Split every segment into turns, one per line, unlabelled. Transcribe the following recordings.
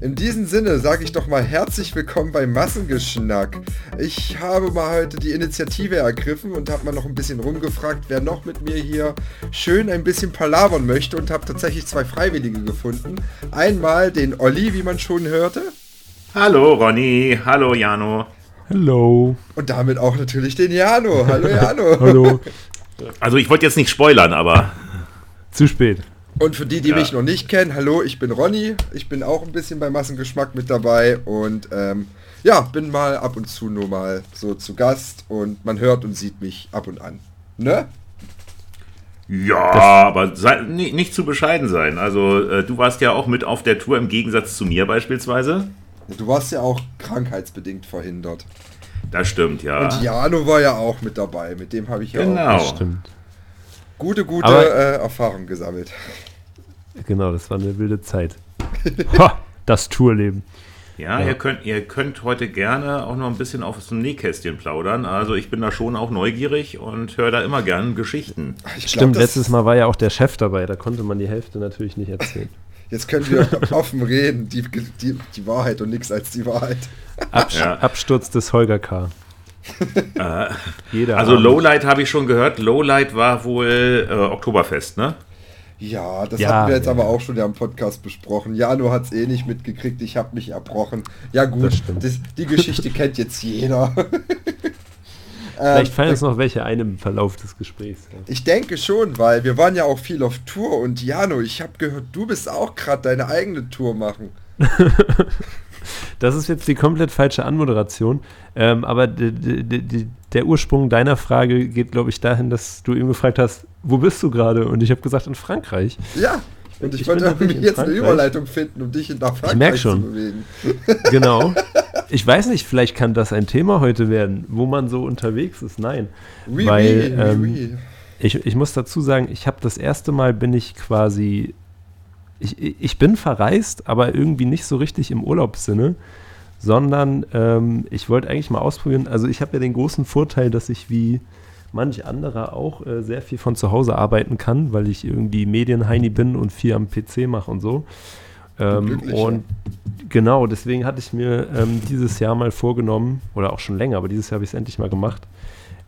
In diesem Sinne sage ich doch mal herzlich willkommen bei Massengeschnack. Ich habe mal heute die Initiative ergriffen und habe mal noch ein bisschen rumgefragt, wer noch mit mir hier schön ein bisschen palavern möchte und habe tatsächlich zwei Freiwillige gefunden. Einmal den Olli, wie man schon hörte.
Hallo Ronny, hallo Jano.
Hallo.
Und damit auch natürlich den Jano. Hallo Jano.
hallo.
Also ich wollte jetzt nicht spoilern, aber...
Zu spät.
Und für die, die ja. mich noch nicht kennen, hallo, ich bin Ronny. Ich bin auch ein bisschen bei Massengeschmack mit dabei und ähm, ja, bin mal ab und zu nur mal so zu Gast und man hört und sieht mich ab und an. Ne?
Ja, das aber sei, nicht, nicht, zu bescheiden sein. Also äh, du warst ja auch mit auf der Tour im Gegensatz zu mir beispielsweise.
Du warst ja auch krankheitsbedingt verhindert.
Das stimmt, ja.
Und Jano war ja auch mit dabei. Mit dem habe ich ja
genau.
auch.
Stimmt.
Gute, gute äh, Erfahrung gesammelt.
Genau, das war eine wilde Zeit. ha, das Tourleben.
Ja, ja, Ihr, könnt, ihr könnt heute gerne auch noch ein bisschen auf das Nähkästchen plaudern. Also ich bin da schon auch neugierig und höre da immer gerne Geschichten.
Ich Stimmt, glaub, letztes Mal war ja auch der Chef dabei, da konnte man die Hälfte natürlich nicht erzählen.
Jetzt können wir offen reden, die, die, die Wahrheit und nichts als die Wahrheit.
Abs ja. Absturz des Holger K.
Jeder also Abend. Lowlight habe ich schon gehört. Lowlight war wohl äh, Oktoberfest, ne?
Ja, das ja, hatten wir jetzt ja. aber auch schon ja im Podcast besprochen. Jano hat es eh nicht mitgekriegt, ich habe mich erbrochen. Ja gut, das, die Geschichte kennt jetzt jeder.
Vielleicht fallen uns noch welche ein im Verlauf des Gesprächs.
Ich denke schon, weil wir waren ja auch viel auf Tour und Jano, ich habe gehört, du bist auch gerade deine eigene Tour machen.
das ist jetzt die komplett falsche Anmoderation. Ähm, aber der Ursprung deiner Frage geht, glaube ich, dahin, dass du ihm gefragt hast, wo bist du gerade? Und ich habe gesagt, in Frankreich.
Ja, und ich, ich wollte irgendwie jetzt eine Überleitung finden, um dich nach Frankreich
ich merk schon. zu bewegen. Genau. Ich weiß nicht, vielleicht kann das ein Thema heute werden, wo man so unterwegs ist. Nein. Oui, Weil oui, ähm, oui, Ich, ich muss dazu sagen, ich habe das erste Mal bin ich quasi ich, ich bin verreist, aber irgendwie nicht so richtig im Urlaubssinne, sondern ähm, ich wollte eigentlich mal ausprobieren. Also ich habe ja den großen Vorteil, dass ich wie manch anderer auch äh, sehr viel von zu Hause arbeiten kann, weil ich irgendwie Medienheini bin und viel am PC mache und so. Ähm, und genau, deswegen hatte ich mir ähm, dieses Jahr mal vorgenommen, oder auch schon länger, aber dieses Jahr habe ich es endlich mal gemacht,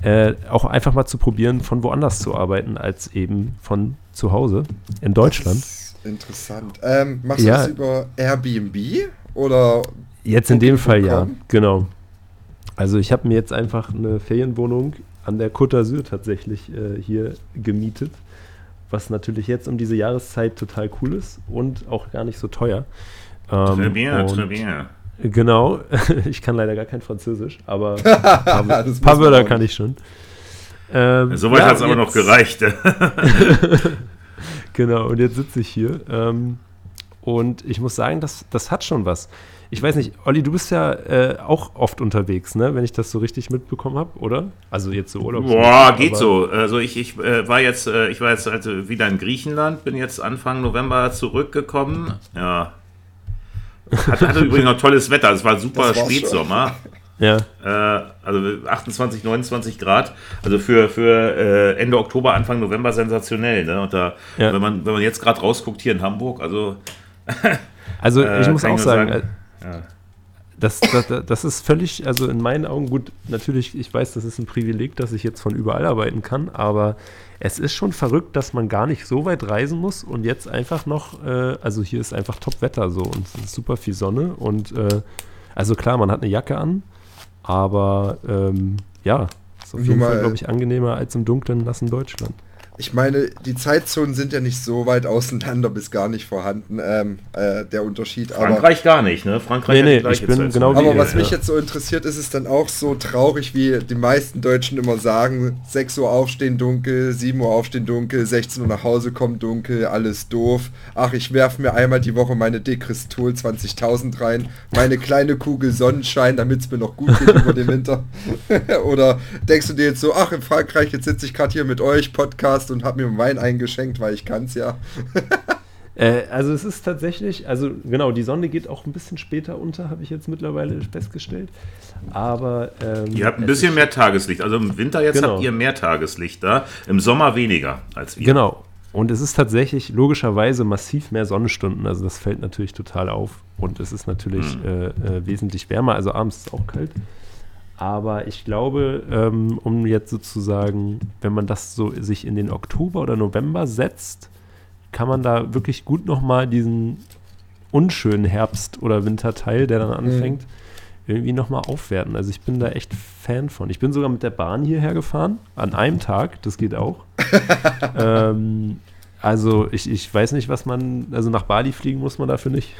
äh, auch einfach mal zu probieren, von woanders zu arbeiten, als eben von zu Hause in Deutschland.
Interessant. Ähm, machst ja. du das über Airbnb oder?
Jetzt in dem Fall ja, genau. Also ich habe mir jetzt einfach eine Ferienwohnung an der Côte d'Azur tatsächlich äh, hier gemietet, was natürlich jetzt um diese Jahreszeit total cool ist und auch gar nicht so teuer.
Ähm, très bien, très bien.
Genau, ich kann leider gar kein Französisch, aber ein paar, paar Wörter kann ich schon.
Ähm, Soweit ja, hat es aber noch gereicht.
genau, und jetzt sitze ich hier. Ähm, und ich muss sagen, das, das hat schon was. Ich weiß nicht, Olli, du bist ja äh, auch oft unterwegs, ne? wenn ich das so richtig mitbekommen habe, oder? Also jetzt so Urlaub.
Boah, geht so. Also ich, ich äh, war jetzt, äh, ich war jetzt also wieder in Griechenland, bin jetzt Anfang November zurückgekommen. Ja. Hatte, hatte übrigens noch tolles Wetter, es war super Spätsommer.
Ja.
Äh, also 28, 29 Grad. Also für, für äh, Ende Oktober, Anfang November sensationell. Ne? Und da, ja. wenn, man, wenn man jetzt gerade rausguckt hier in Hamburg, also.
also ich muss auch sagen, sagen äh, ja. das, das, das ist völlig, also in meinen Augen gut, natürlich, ich weiß, das ist ein Privileg, dass ich jetzt von überall arbeiten kann, aber es ist schon verrückt, dass man gar nicht so weit reisen muss und jetzt einfach noch, äh, also hier ist einfach Top-Wetter so und super viel Sonne und äh, also klar, man hat eine Jacke an, aber ähm, ja, ist auf jeden Fall, glaube ich, angenehmer als im dunklen, nassen Deutschland.
Ich meine, die Zeitzonen sind ja nicht so weit auseinander bis gar nicht vorhanden, ähm, äh, der Unterschied.
Frankreich aber, gar nicht, ne?
Frankreich nee, nee, ich bin genau
Aber was mich ja. jetzt so interessiert, ist es dann auch so traurig, wie die meisten Deutschen immer sagen, 6 Uhr aufstehen dunkel, 7 Uhr aufstehen dunkel, 16 Uhr nach Hause kommen dunkel, alles doof. Ach, ich werfe mir einmal die Woche meine Dekristol 20.000 rein, meine kleine Kugel Sonnenschein, damit es mir noch gut geht über den Winter. Oder denkst du dir jetzt so, ach, in Frankreich, jetzt sitze ich gerade hier mit euch, Podcast, Podcast und habe mir Wein eingeschenkt, weil ich kann es ja.
äh, also es ist tatsächlich, also genau, die Sonne geht auch ein bisschen später unter, habe ich jetzt mittlerweile festgestellt. Aber
ähm, ihr habt ein bisschen mehr Tageslicht. Also im Winter jetzt genau. habt ihr mehr Tageslicht da, im Sommer weniger als wir.
Genau. und es ist tatsächlich logischerweise massiv mehr Sonnenstunden. Also das fällt natürlich total auf. Und es ist natürlich mhm. äh, äh, wesentlich wärmer. Also abends ist es auch kalt. Aber ich glaube, ähm, um jetzt sozusagen, wenn man das so sich in den Oktober oder November setzt, kann man da wirklich gut nochmal diesen unschönen Herbst- oder Winterteil, der dann mhm. anfängt, mhm. irgendwie nochmal aufwerten. Also ich bin da echt Fan von. Ich bin sogar mit der Bahn hierher gefahren, an einem Tag, das geht auch. ähm, also ich, ich weiß nicht, was man, also nach Bali fliegen muss man dafür nicht.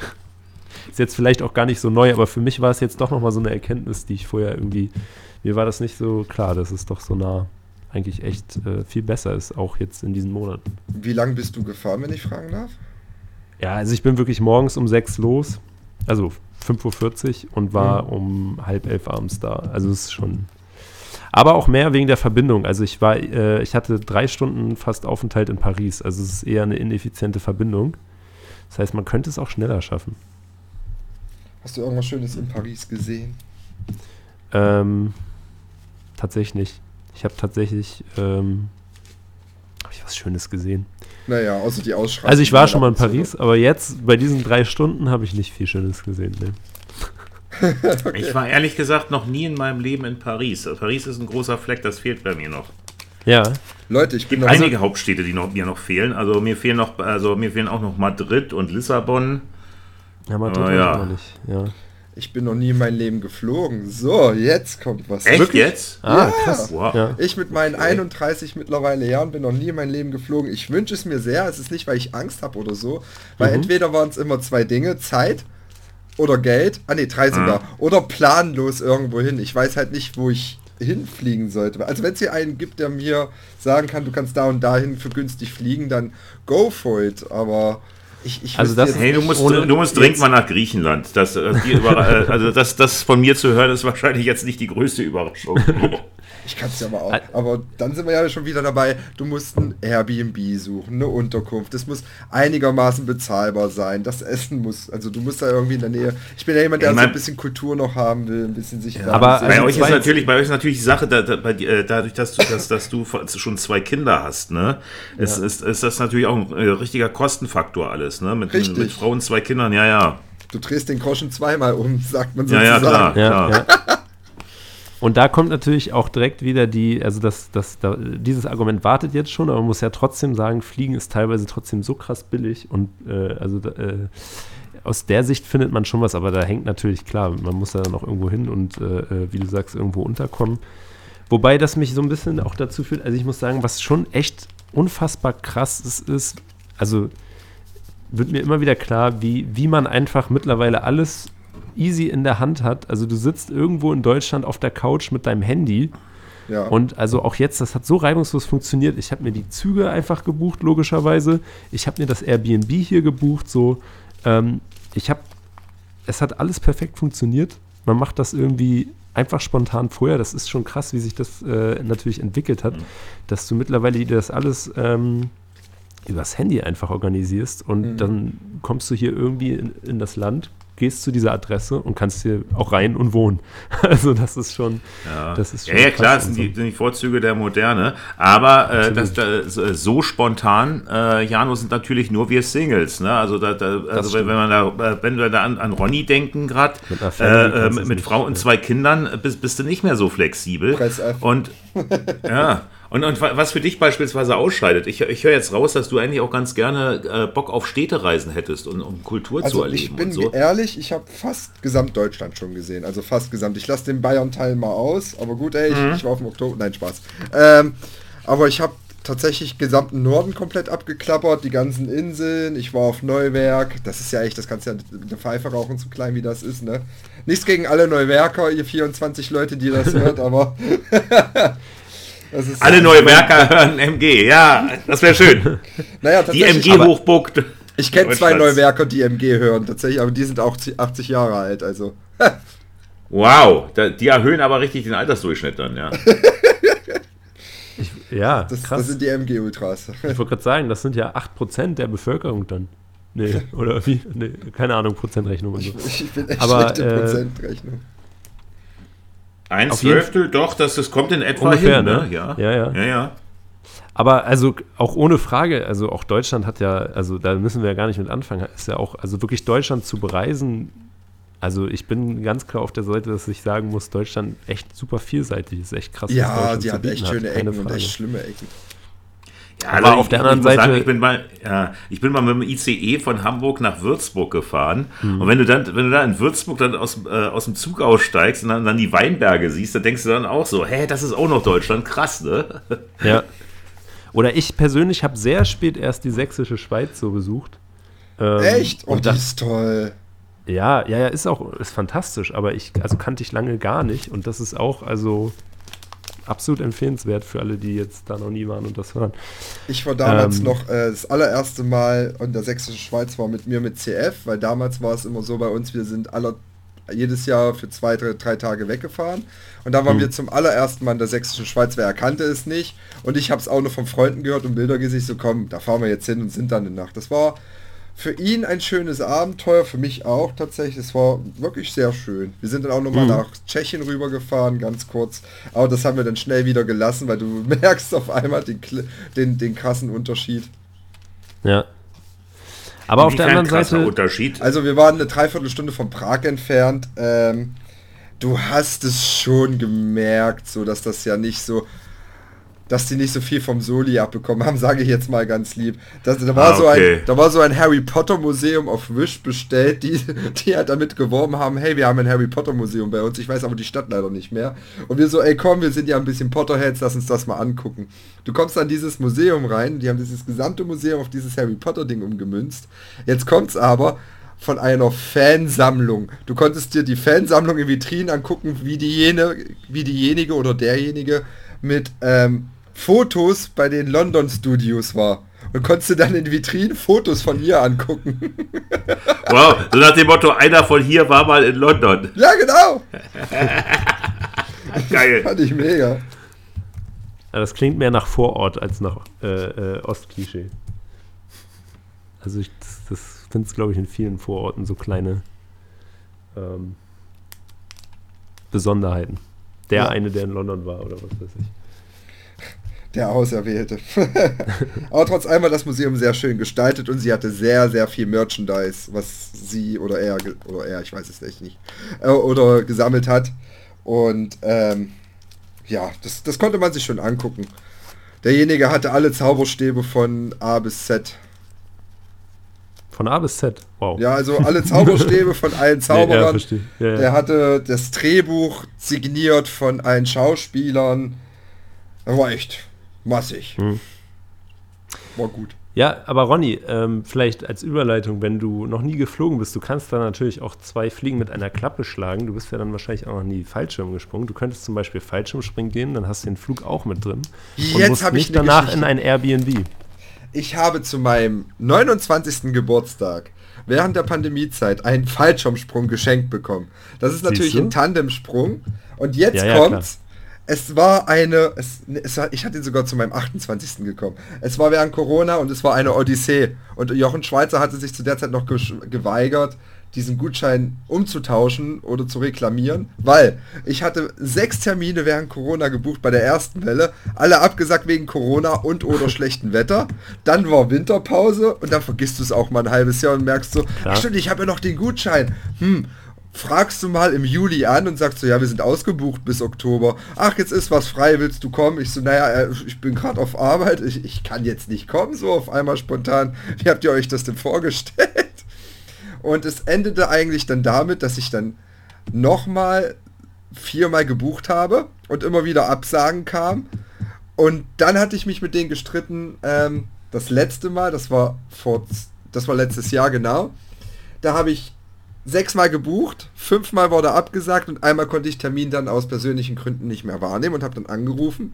Ist jetzt vielleicht auch gar nicht so neu, aber für mich war es jetzt doch nochmal so eine Erkenntnis, die ich vorher irgendwie, mir war das nicht so klar, dass es doch so nah eigentlich echt äh, viel besser ist, auch jetzt in diesen Monaten.
Wie lange bist du gefahren, wenn ich fragen darf?
Ja, also ich bin wirklich morgens um sechs los, also 5.40 Uhr und war mhm. um halb elf abends da. Also es ist schon. Aber auch mehr wegen der Verbindung. Also ich war, äh, ich hatte drei Stunden fast Aufenthalt in Paris. Also es ist eher eine ineffiziente Verbindung. Das heißt, man könnte es auch schneller schaffen.
Hast du irgendwas Schönes in Paris gesehen?
Ähm, tatsächlich nicht. Ich habe tatsächlich ähm, hab ich was Schönes gesehen.
Naja, außer die Ausschreibung.
Also ich war schon mal in Paris, aber jetzt bei diesen drei Stunden habe ich nicht viel Schönes gesehen. Ne?
okay. Ich war ehrlich gesagt noch nie in meinem Leben in Paris. Paris ist ein großer Fleck, das fehlt bei mir noch.
Ja.
Leute, ich
bin gibt einige also, Hauptstädte, die noch, mir noch fehlen. Also mir fehlen noch, also mir fehlen auch noch Madrid und Lissabon.
Ja, Madrid oh, ja. nicht. Ja.
Ich bin noch nie in meinem Leben geflogen. So, jetzt kommt was.
Echt Wirklich? jetzt?
Ah, ja. krass. Wow. Ja. Ich mit meinen 31 mittlerweile Jahren bin noch nie in meinem Leben geflogen. Ich wünsche es mir sehr. Es ist nicht, weil ich Angst habe oder so. Weil mhm. entweder waren es immer zwei Dinge. Zeit oder Geld. Ah ne, drei sogar. Mhm. Oder planlos irgendwo hin. Ich weiß halt nicht, wo ich hinfliegen sollte. Also wenn es hier einen gibt, der mir sagen kann, du kannst da und dahin für günstig fliegen, dann go for it. Aber ich, ich
also das, hey, du musst, du musst dringend mal nach Griechenland. Das, äh, äh, also das, das von mir zu hören, ist wahrscheinlich jetzt nicht die größte Überraschung.
Ich kann es ja mal auch. Aber dann sind wir ja schon wieder dabei. Du musst ein Airbnb suchen, eine Unterkunft. Das muss einigermaßen bezahlbar sein. Das Essen muss, also du musst da irgendwie in der Nähe. Ich bin ja jemand, der ich mein, so ein bisschen Kultur noch haben will, ein bisschen sich. Ja,
aber bei also euch ist natürlich, bei euch ist natürlich die Sache, da, da, bei, äh, dadurch, dass du, dass, dass du schon zwei Kinder hast, ne, ist, ja. ist, ist das natürlich auch ein äh, richtiger Kostenfaktor alles, ne, mit, Richtig. mit Frau und zwei Kindern. Ja, ja.
Du drehst den Groschen zweimal um, sagt man
so. Ja, ja, klar. Ja, klar. Ja.
Und da kommt natürlich auch direkt wieder die, also das, das, da, dieses Argument wartet jetzt schon, aber man muss ja trotzdem sagen, Fliegen ist teilweise trotzdem so krass billig und äh, also äh, aus der Sicht findet man schon was, aber da hängt natürlich klar, man muss ja noch irgendwo hin und äh, äh, wie du sagst, irgendwo unterkommen. Wobei das mich so ein bisschen auch dazu führt, also ich muss sagen, was schon echt unfassbar krass ist, ist, also wird mir immer wieder klar, wie, wie man einfach mittlerweile alles easy in der Hand hat. Also du sitzt irgendwo in Deutschland auf der Couch mit deinem Handy. Ja. Und also auch jetzt, das hat so reibungslos funktioniert. Ich habe mir die Züge einfach gebucht, logischerweise. Ich habe mir das Airbnb hier gebucht. So, ähm, ich habe, es hat alles perfekt funktioniert. Man macht das irgendwie einfach spontan vorher. Das ist schon krass, wie sich das äh, natürlich entwickelt hat, mhm. dass du mittlerweile das alles ähm, übers Handy einfach organisierst und mhm. dann kommst du hier irgendwie in, in das Land, gehst zu dieser Adresse und kannst hier auch rein und wohnen. Also das ist schon,
ja.
das ist
schon ja, ja klar, das sind die, sind die, Vorzüge der Moderne. Aber äh, das, das, so spontan, äh, Jano, sind natürlich nur wir Singles. Ne? Also, da, da, also wenn, man da, äh, wenn wir da an, an Ronny denken gerade, mit, äh, mit, mit Frau und zwei Kindern, bist, bist du nicht mehr so flexibel. Und ja. Und, und was für dich beispielsweise ausscheidet, ich, ich höre jetzt raus, dass du eigentlich auch ganz gerne äh, Bock auf Städtereisen hättest, und, um Kultur also zu erleben.
Ich bin
so.
ehrlich, ich habe fast Gesamtdeutschland schon gesehen. Also fast gesamt. Ich lasse den Bayern-Teil mal aus, aber gut, ey, ich, mhm. ich war auf dem Oktober. Nein, Spaß. Ähm, aber ich habe tatsächlich gesamten Norden komplett abgeklappert, die ganzen Inseln. Ich war auf Neuwerk. Das ist ja echt, das kannst du ja eine Pfeife rauchen, so klein wie das ist, ne? Nichts gegen alle Neuwerker, ihr 24 Leute, die das hört, aber
Alle neue Werker hören MG, ja, das wäre schön.
naja,
die MG hochbuckt.
Ich kenne zwei Neuwerker, die MG hören, tatsächlich, aber die sind auch 80 Jahre alt, also.
wow, die erhöhen aber richtig den Altersdurchschnitt dann, ja.
Ich, ja,
das, krass. das sind die MG-Ultras.
Ich wollte gerade sagen, das sind ja 8% der Bevölkerung dann. Nee, oder wie? Nee, keine Ahnung, Prozentrechnung.
Und so. ich, ich bin echt
aber, schlechte äh, Prozentrechnung.
Ein Zwölftel, doch, das, das kommt in etwa
ungefähr, hin,
ne?
Ja. Ja, ja.
ja, ja.
Aber also auch ohne Frage, also auch Deutschland hat ja, also da müssen wir ja gar nicht mit anfangen, ist ja auch, also wirklich Deutschland zu bereisen, also ich bin ganz klar auf der Seite, dass ich sagen muss, Deutschland echt super vielseitig ist, echt krass.
Ja, die hat echt schöne hat, Ecken und echt schlimme Ecken.
Ja, aber also auf ich, der anderen Seite. Sagen, ich, bin mal, ja, ich bin mal mit dem ICE von Hamburg nach Würzburg gefahren. Mhm. Und wenn du dann, wenn du da in Würzburg dann aus, äh, aus dem Zug aussteigst und dann, dann die Weinberge siehst, dann denkst du dann auch so, hä, das ist auch noch Deutschland, krass, ne?
Ja. Oder ich persönlich habe sehr spät erst die sächsische Schweiz so besucht.
Ähm, Echt? Oh, und das ist toll.
Ja, ja, ja, ist auch, ist fantastisch, aber ich, also kannte ich lange gar nicht und das ist auch, also absolut empfehlenswert für alle, die jetzt da noch nie waren und das hören.
Ich war damals ähm, noch äh, das allererste Mal in der sächsischen Schweiz war mit mir mit CF, weil damals war es immer so bei uns, wir sind alle jedes Jahr für zwei, drei, drei Tage weggefahren. Und da waren mhm. wir zum allerersten Mal in der sächsischen Schweiz, wer erkannte es nicht. Und ich habe es auch nur von Freunden gehört und Bilder gesehen, so komm, da fahren wir jetzt hin und sind dann eine Nacht. Das war für ihn ein schönes Abenteuer, für mich auch tatsächlich. Es war wirklich sehr schön. Wir sind dann auch nochmal mhm. nach Tschechien rübergefahren, ganz kurz. Aber das haben wir dann schnell wieder gelassen, weil du merkst auf einmal den, den, den krassen Unterschied.
Ja. Aber auf der anderen Seite.
Unterschied.
Also wir waren eine Dreiviertelstunde von Prag entfernt. Ähm, du hast es schon gemerkt, so dass das ja nicht so dass die nicht so viel vom Soli abbekommen haben, sage ich jetzt mal ganz lieb. Das, da, war ah, okay. so ein, da war so ein Harry Potter Museum auf Wish bestellt, die, die halt damit geworben haben, hey, wir haben ein Harry Potter Museum bei uns, ich weiß aber die Stadt leider nicht mehr. Und wir so, ey komm, wir sind ja ein bisschen Potterheads, lass uns das mal angucken. Du kommst an dieses Museum rein, die haben dieses gesamte Museum auf dieses Harry Potter Ding umgemünzt. Jetzt kommt's aber, von einer Fansammlung. Du konntest dir die Fansammlung in Vitrinen angucken, wie, diejene, wie diejenige oder derjenige mit ähm, Fotos bei den London Studios war. Und konntest du dann in Vitrinen Fotos von ihr angucken.
wow, so nach dem Motto, einer von hier war mal in London.
Ja, genau.
Geil.
Fand ich mega.
Das klingt mehr nach Vorort als nach äh, äh, Ostklischee. Also ich, das, das finde es, glaube ich, in vielen Vororten so kleine ähm, Besonderheiten. Der ja. eine, der in London war oder was weiß ich.
Der Auserwählte. Aber trotz allem war das Museum sehr schön gestaltet und sie hatte sehr, sehr viel Merchandise, was sie oder er, oder er, ich weiß es echt nicht, äh, oder gesammelt hat. Und ähm, ja, das, das konnte man sich schon angucken. Derjenige hatte alle Zauberstäbe von A bis Z.
Von A bis Z, wow.
Ja, also alle Zauberstäbe von allen Zauberern. Ja, ja, ja, Der hatte das Drehbuch signiert von allen Schauspielern. Das war echt massig. Hm. War gut.
Ja, aber Ronny, ähm, vielleicht als Überleitung, wenn du noch nie geflogen bist, du kannst da natürlich auch zwei Fliegen mit einer Klappe schlagen. Du bist ja dann wahrscheinlich auch noch nie Fallschirm gesprungen. Du könntest zum Beispiel Fallschirmspringen gehen, dann hast du den Flug auch mit drin.
Und Jetzt musst
nicht danach in ein Airbnb.
Ich habe zu meinem 29. Geburtstag während der Pandemiezeit einen Fallschirmsprung geschenkt bekommen. Das ist natürlich ein Tandemsprung. Und jetzt ja, ja, kommt's. Klar. Es war eine, es, es war, ich hatte sogar zu meinem 28. gekommen. Es war während Corona und es war eine Odyssee. Und Jochen Schweizer hatte sich zu der Zeit noch geweigert, diesen Gutschein umzutauschen oder zu reklamieren, weil ich hatte sechs Termine während Corona gebucht bei der ersten Welle, alle abgesagt wegen Corona und oder schlechten Wetter. Dann war Winterpause und dann vergisst du es auch mal ein halbes Jahr und merkst so, ja. stimmt, ich habe ja noch den Gutschein. Hm, fragst du mal im Juli an und sagst so, ja, wir sind ausgebucht bis Oktober. Ach, jetzt ist was frei, willst du kommen? Ich so, naja, äh, ich bin gerade auf Arbeit, ich, ich kann jetzt nicht kommen, so auf einmal spontan. Wie habt ihr euch das denn vorgestellt? Und es endete eigentlich dann damit, dass ich dann nochmal viermal gebucht habe und immer wieder Absagen kam. Und dann hatte ich mich mit denen gestritten, ähm, das letzte Mal, das war vor, das war letztes Jahr genau. Da habe ich sechsmal gebucht, fünfmal wurde abgesagt und einmal konnte ich Termin dann aus persönlichen Gründen nicht mehr wahrnehmen und habe dann angerufen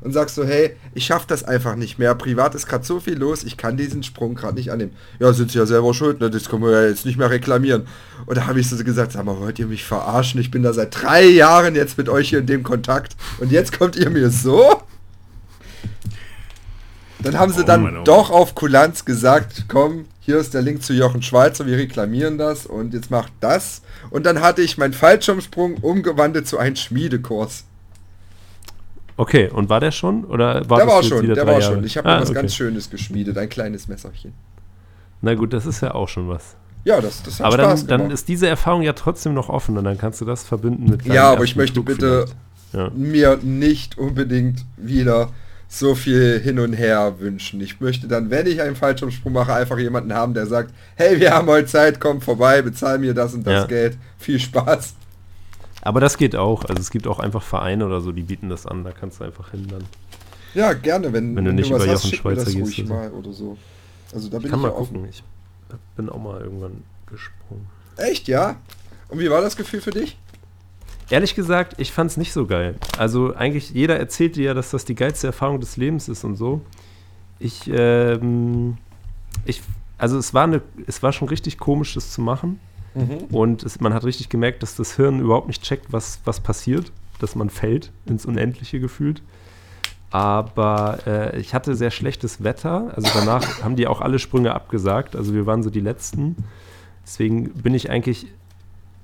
und sagst so, hey, ich schaffe das einfach nicht mehr. Privat ist gerade so viel los, ich kann diesen Sprung gerade nicht annehmen. Ja, sind sie ja selber schuld, ne? das können wir ja jetzt nicht mehr reklamieren. Und da habe ich so gesagt, sag mal, wollt ihr mich verarschen? Ich bin da seit drei Jahren jetzt mit euch hier in dem Kontakt und jetzt kommt ihr mir so? Dann haben sie oh, dann doch auf Kulanz gesagt, komm, hier ist der Link zu Jochen Schweizer, wir reklamieren das und jetzt macht das. Und dann hatte ich meinen Fallschirmsprung umgewandelt zu einem Schmiedekurs.
Okay, und war der schon? Oder
war der war schon, der war Jahre? schon. Ich habe ah, was okay. ganz Schönes geschmiedet, ein kleines Messerchen.
Na gut, das ist ja auch schon was.
Ja, das, das
hat aber Spaß dann, dann ist diese Erfahrung ja trotzdem noch offen und dann kannst du das verbinden mit
Ja, aber ich möchte Flug bitte ja. mir nicht unbedingt wieder so viel hin und her wünschen. Ich möchte dann, wenn ich einen Fallschirmsprung mache, einfach jemanden haben, der sagt, hey, wir haben heute Zeit, komm vorbei, bezahl mir das und das ja. Geld. Viel Spaß.
Aber das geht auch. Also es gibt auch einfach Vereine oder so, die bieten das an, da kannst du einfach hin dann.
Ja, gerne, wenn,
wenn, wenn du nicht über Jochen Schweizer
gehst. Ruhig mal oder so.
Also da bin ich kann ich mal gucken. Offen. Ich bin auch mal irgendwann gesprungen.
Echt, ja? Und wie war das Gefühl für dich?
Ehrlich gesagt, ich fand es nicht so geil. Also eigentlich jeder erzählt dir ja, dass das die geilste Erfahrung des Lebens ist und so. Ich, ähm, ich, also es war eine, es war schon richtig komisch, das zu machen. Mhm. Und es, man hat richtig gemerkt, dass das Hirn überhaupt nicht checkt, was, was passiert, dass man fällt ins Unendliche gefühlt. Aber äh, ich hatte sehr schlechtes Wetter. Also danach haben die auch alle Sprünge abgesagt. Also wir waren so die Letzten. Deswegen bin ich eigentlich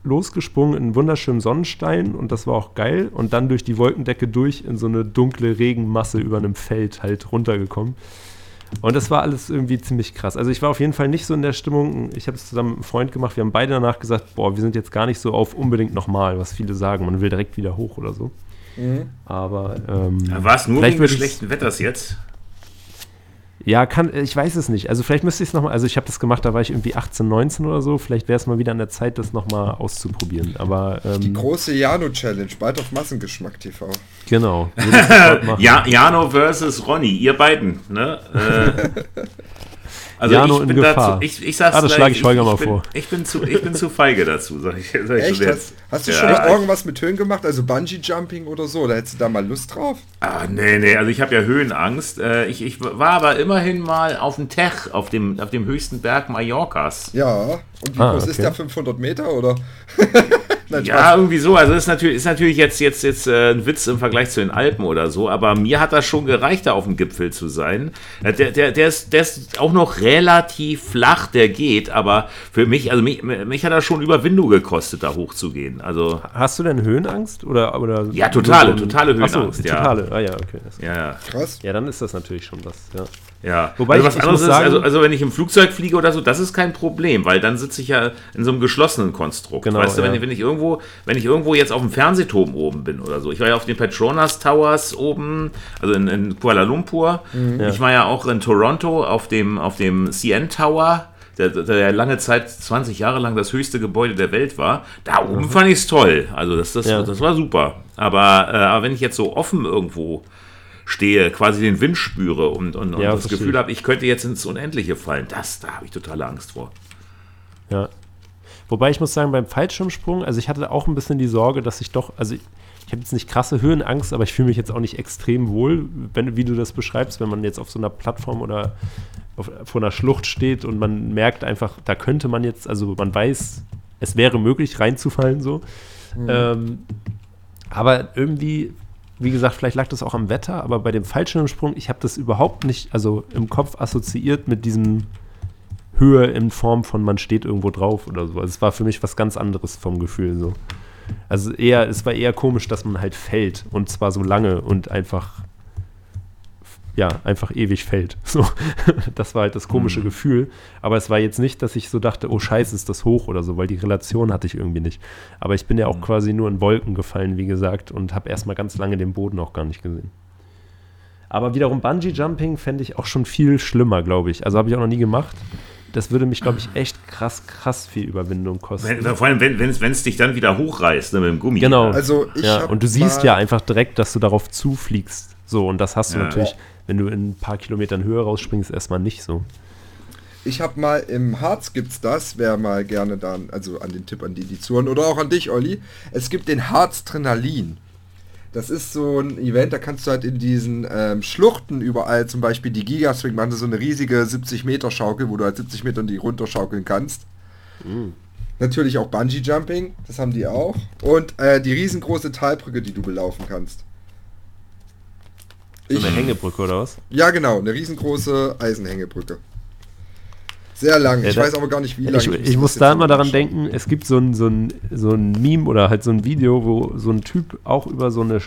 losgesprungen in einen wunderschönen Sonnenstein und das war auch geil. Und dann durch die Wolkendecke durch in so eine dunkle Regenmasse über einem Feld halt runtergekommen. Und das war alles irgendwie ziemlich krass. Also ich war auf jeden Fall nicht so in der Stimmung. Ich habe es zusammen mit einem Freund gemacht. Wir haben beide danach gesagt, boah, wir sind jetzt gar nicht so auf unbedingt nochmal, was viele sagen. Man will direkt wieder hoch oder so. Mhm. Aber ähm,
war es nur wegen des schlechten Wetters jetzt?
Ja, kann, ich weiß es nicht. Also vielleicht müsste ich es nochmal, also ich habe das gemacht, da war ich irgendwie 18, 19 oder so. Vielleicht wäre es mal wieder an der Zeit, das nochmal auszuprobieren. Aber ähm,
Die große Jano-Challenge, bald auf Massengeschmack TV.
Genau.
ja, Jano versus Ronny, ihr beiden, ne? Äh,
Also Jano ich bin dazu,
ich, ich sag's
ah, das schlage ich Holger mal
bin,
vor.
Ich bin, zu, ich bin zu feige dazu, sag ich, sag
ich Echt? Hast, hast, du ja. schon irgendwas mit Höhen gemacht? Also Bungee-Jumping oder so? Da hättest du da mal Lust drauf?
Ah, nee, nee, also ich habe ja Höhenangst. Äh, ich, ich war aber immerhin mal auf dem Tech, auf dem, auf dem höchsten Berg Mallorcas.
Ja, und wie ah, groß okay. ist der? 500 Meter oder?
Nein, ja, irgendwie so. Also ist natürlich, ist natürlich jetzt, jetzt, jetzt äh, ein Witz im Vergleich zu den Alpen oder so, aber mir hat das schon gereicht, da auf dem Gipfel zu sein. Äh, der, der, der, ist, der ist auch noch relativ flach, der geht, aber für mich, also mich, mich hat das schon Überwindung gekostet, da hochzugehen. Also,
Hast du denn Höhenangst? Oder, oder
ja, totale, totale Höhenangst.
Achso, ja. totale, ah ja, okay.
Ja, ja.
Krass. Ja, dann ist das natürlich schon was, ja.
Ja, wobei also was ich, anderes ist, also, also wenn ich im Flugzeug fliege oder so, das ist kein Problem, weil dann sitze ich ja in so einem geschlossenen Konstrukt. Genau, weißt du, ja. wenn, wenn, ich irgendwo, wenn ich irgendwo jetzt auf dem Fernsehturm oben bin oder so. Ich war ja auf den Petronas Towers oben, also in, in Kuala Lumpur. Mhm. Ich war ja auch in Toronto auf dem, auf dem CN Tower. Der, der lange Zeit, 20 Jahre lang das höchste Gebäude der Welt war. Da oben mhm. fand ich es toll. Also das, das, ja. das war super. Aber, äh, aber wenn ich jetzt so offen irgendwo stehe, quasi den Wind spüre und, und, und ja, das Gefühl habe, ich könnte jetzt ins Unendliche fallen. Das, da habe ich totale Angst vor.
Ja. Wobei ich muss sagen, beim Fallschirmsprung, also ich hatte auch ein bisschen die Sorge, dass ich doch, also ich, ich habe jetzt nicht krasse Höhenangst, aber ich fühle mich jetzt auch nicht extrem wohl, wenn, wie du das beschreibst, wenn man jetzt auf so einer Plattform oder auf, vor einer Schlucht steht und man merkt einfach, da könnte man jetzt, also man weiß, es wäre möglich reinzufallen so. Mhm. Ähm, aber irgendwie wie gesagt, vielleicht lag das auch am Wetter, aber bei dem Fallschirmsprung, ich habe das überhaupt nicht, also im Kopf assoziiert mit diesem Höhe in Form von man steht irgendwo drauf oder so. Also es war für mich was ganz anderes vom Gefühl so. Also eher, es war eher komisch, dass man halt fällt und zwar so lange und einfach ja, einfach ewig fällt. So, das war halt das komische mhm. Gefühl. Aber es war jetzt nicht, dass ich so dachte, oh scheiße, ist das hoch oder so, weil die Relation hatte ich irgendwie nicht. Aber ich bin ja auch mhm. quasi nur in Wolken gefallen, wie gesagt, und habe erstmal ganz lange den Boden auch gar nicht gesehen. Aber wiederum Bungee-Jumping fände ich auch schon viel schlimmer, glaube ich. Also habe ich auch noch nie gemacht. Das würde mich, glaube ich, echt krass, krass viel Überwindung kosten.
Wenn, vor allem, wenn es dich dann wieder hochreißt ne, mit dem Gummi.
Genau. Also ich ja, und du siehst ja einfach direkt, dass du darauf zufliegst. So, und das hast du ja. natürlich wenn du in ein paar Kilometern Höhe rausspringst, erstmal nicht so.
Ich habe mal im Harz gibt's das, wer mal gerne dann, also an den Tipp an die, die zuhören oder auch an dich, Olli. Es gibt den Harz Trinalin. Das ist so ein Event, da kannst du halt in diesen ähm, Schluchten überall, zum Beispiel die Gigaswing, machen so eine riesige 70 Meter Schaukel, wo du halt 70 Meter in die runterschaukeln kannst. Mhm. Natürlich auch Bungee Jumping, das haben die auch. Und äh, die riesengroße Talbrücke, die du belaufen kannst.
So eine Hängebrücke oder was?
Ja, genau, eine riesengroße Eisenhängebrücke. Sehr lang, ja, ich weiß aber gar nicht, wie lang.
Ich, ich, ich muss da immer daran denken, es gibt so ein, so, ein, so ein Meme oder halt so ein Video, wo so ein Typ auch über so eine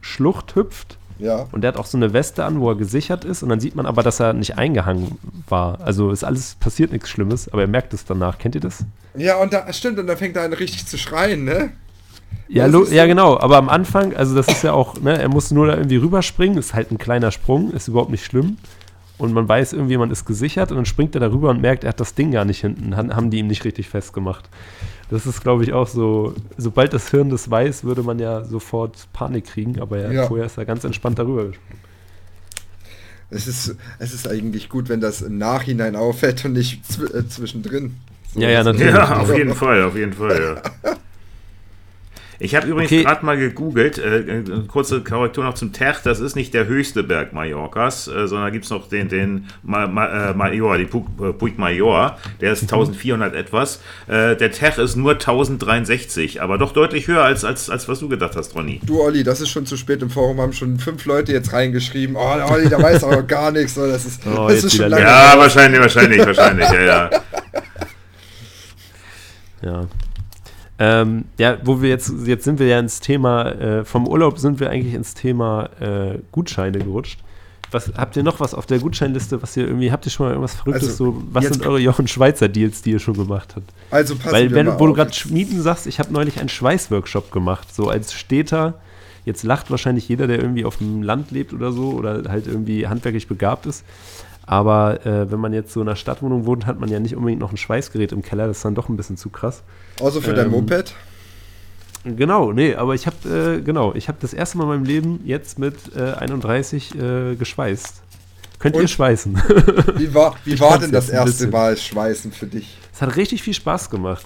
Schlucht hüpft.
Ja.
Und der hat auch so eine Weste an, wo er gesichert ist. Und dann sieht man aber, dass er nicht eingehangen war. Also ist alles passiert nichts Schlimmes, aber er merkt es danach. Kennt ihr das?
Ja, und da stimmt, und dann fängt er an richtig zu schreien, ne?
Ja, ja, genau, aber am Anfang, also das ist ja auch, ne, er muss nur da irgendwie rüberspringen, ist halt ein kleiner Sprung, ist überhaupt nicht schlimm. Und man weiß irgendwie, man ist gesichert und dann springt er darüber und merkt, er hat das Ding gar nicht hinten, haben die ihm nicht richtig festgemacht. Das ist, glaube ich, auch so, sobald das Hirn das weiß, würde man ja sofort Panik kriegen, aber ja, ja. vorher ist er ganz entspannt darüber gesprungen.
Es ist, es ist eigentlich gut, wenn das im Nachhinein auffällt und nicht zw äh, zwischendrin.
So ja, ja, natürlich. Ja, auf jeden Fall, auf jeden Fall, ja. Ich habe übrigens okay. gerade mal gegoogelt, äh, äh, kurze Korrektur noch zum Tech, das ist nicht der höchste Berg Mallorcas, äh, sondern gibt es noch den, den Ma Ma äh, Major, die Puig, äh, Puig Major, der ist 1400 mhm. etwas. Äh, der Tech ist nur 1063, aber doch deutlich höher als, als, als was du gedacht hast, Ronny.
Du, Olli, das ist schon zu spät im Forum, haben schon fünf Leute jetzt reingeschrieben, oh, Olli, der weiß aber gar nichts, das ist, oh, das ist
schon lange Ja, wahrscheinlich, wahrscheinlich, wahrscheinlich, ja, ja.
Ja, ähm, ja, wo wir jetzt, jetzt sind wir ja ins Thema, äh, vom Urlaub sind wir eigentlich ins Thema äh, Gutscheine gerutscht. Was, habt ihr noch was auf der Gutscheinliste, was ihr irgendwie, habt ihr schon mal irgendwas Verrücktes also, so, was sind eure Jochen Schweizer Deals, die ihr schon gemacht habt?
Also passen
Weil, wenn, wo du gerade Schmieden sagst, ich habe neulich einen Schweißworkshop gemacht, so als Städter, jetzt lacht wahrscheinlich jeder, der irgendwie auf dem Land lebt oder so oder halt irgendwie handwerklich begabt ist. Aber äh, wenn man jetzt so in einer Stadtwohnung wohnt, hat man ja nicht unbedingt noch ein Schweißgerät im Keller. Das ist dann doch ein bisschen zu krass.
Außer für ähm, dein Moped?
Genau, nee, aber ich habe äh, genau, ich habe das erste Mal in meinem Leben jetzt mit äh, 31 äh, geschweißt. Könnt Und? ihr schweißen?
Wie war, wie war denn das erste Mal Schweißen für dich?
Es hat richtig viel Spaß gemacht.